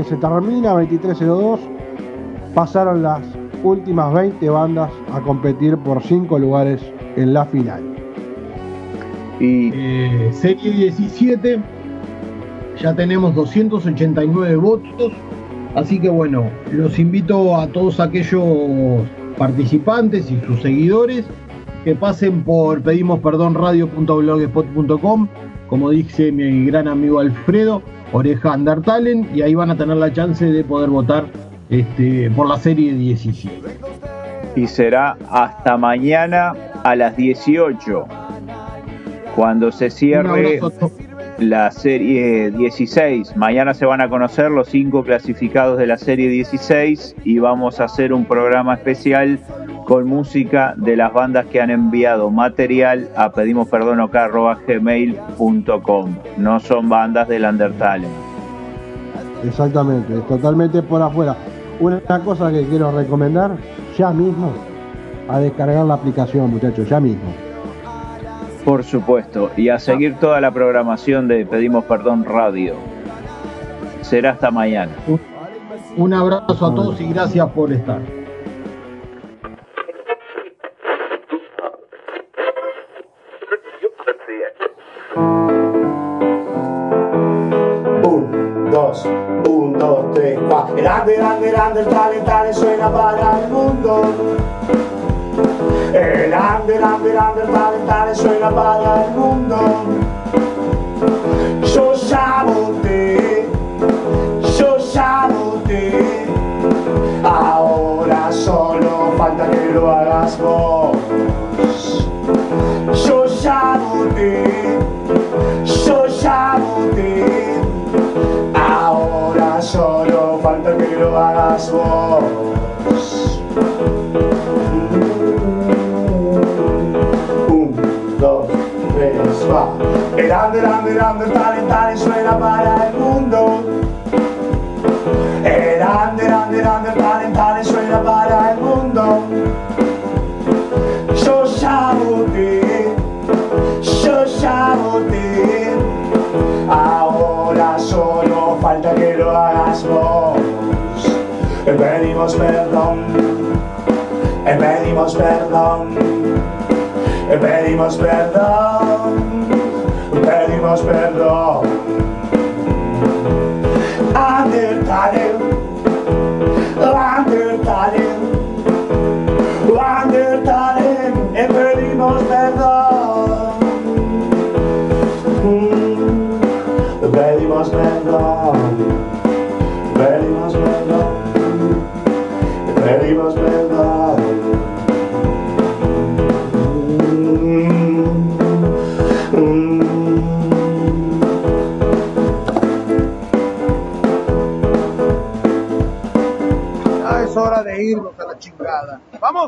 Se termina, 23.02. Pasaron las últimas 20 bandas a competir por 5 lugares en la final. Y Eh, serie 17, ya tenemos 289 votos, así que bueno, los invito a todos aquellos participantes y sus seguidores que pasen por pedimosperdonradio.blogspot.com, como dice mi gran amigo Alfredo, Oreja Undertalen, y ahí van a tener la chance de poder votar este, por la serie 17. y será hasta mañana a las 18 cuando se cierre la serie 16. Mañana se van a conocer los cinco clasificados de la serie 16 y vamos a hacer un programa especial con música de las bandas que han enviado material a pedimosperdonocá.gmail.com. No son bandas del Undertale. Exactamente, totalmente por afuera. Una cosa que quiero recomendar, ya mismo, a descargar la aplicación, muchachos, ya mismo. Por supuesto, y a seguir toda la programación de Pedimos Perdón Radio. Será hasta mañana. Un abrazo a todos y gracias por estar. Grande, el talentale suena para el mundo. Eh, Grande, grande, grande, el talentale suena para el mundo. Yo te, yo te. Ahora solo falta que lo hagas vos. Yo te, yo. Ahora solo falta que lo hagas vos. Un, dos, tres, va. Grande, grande, grande, el talentale suena para el mundo. Grande, grande, grande, el talentale suena para el mundo. Pedimos perdón, pedimos perdón, pedimos perdón, pedimos perdón. Undertale, Undertale, ¡Vamos!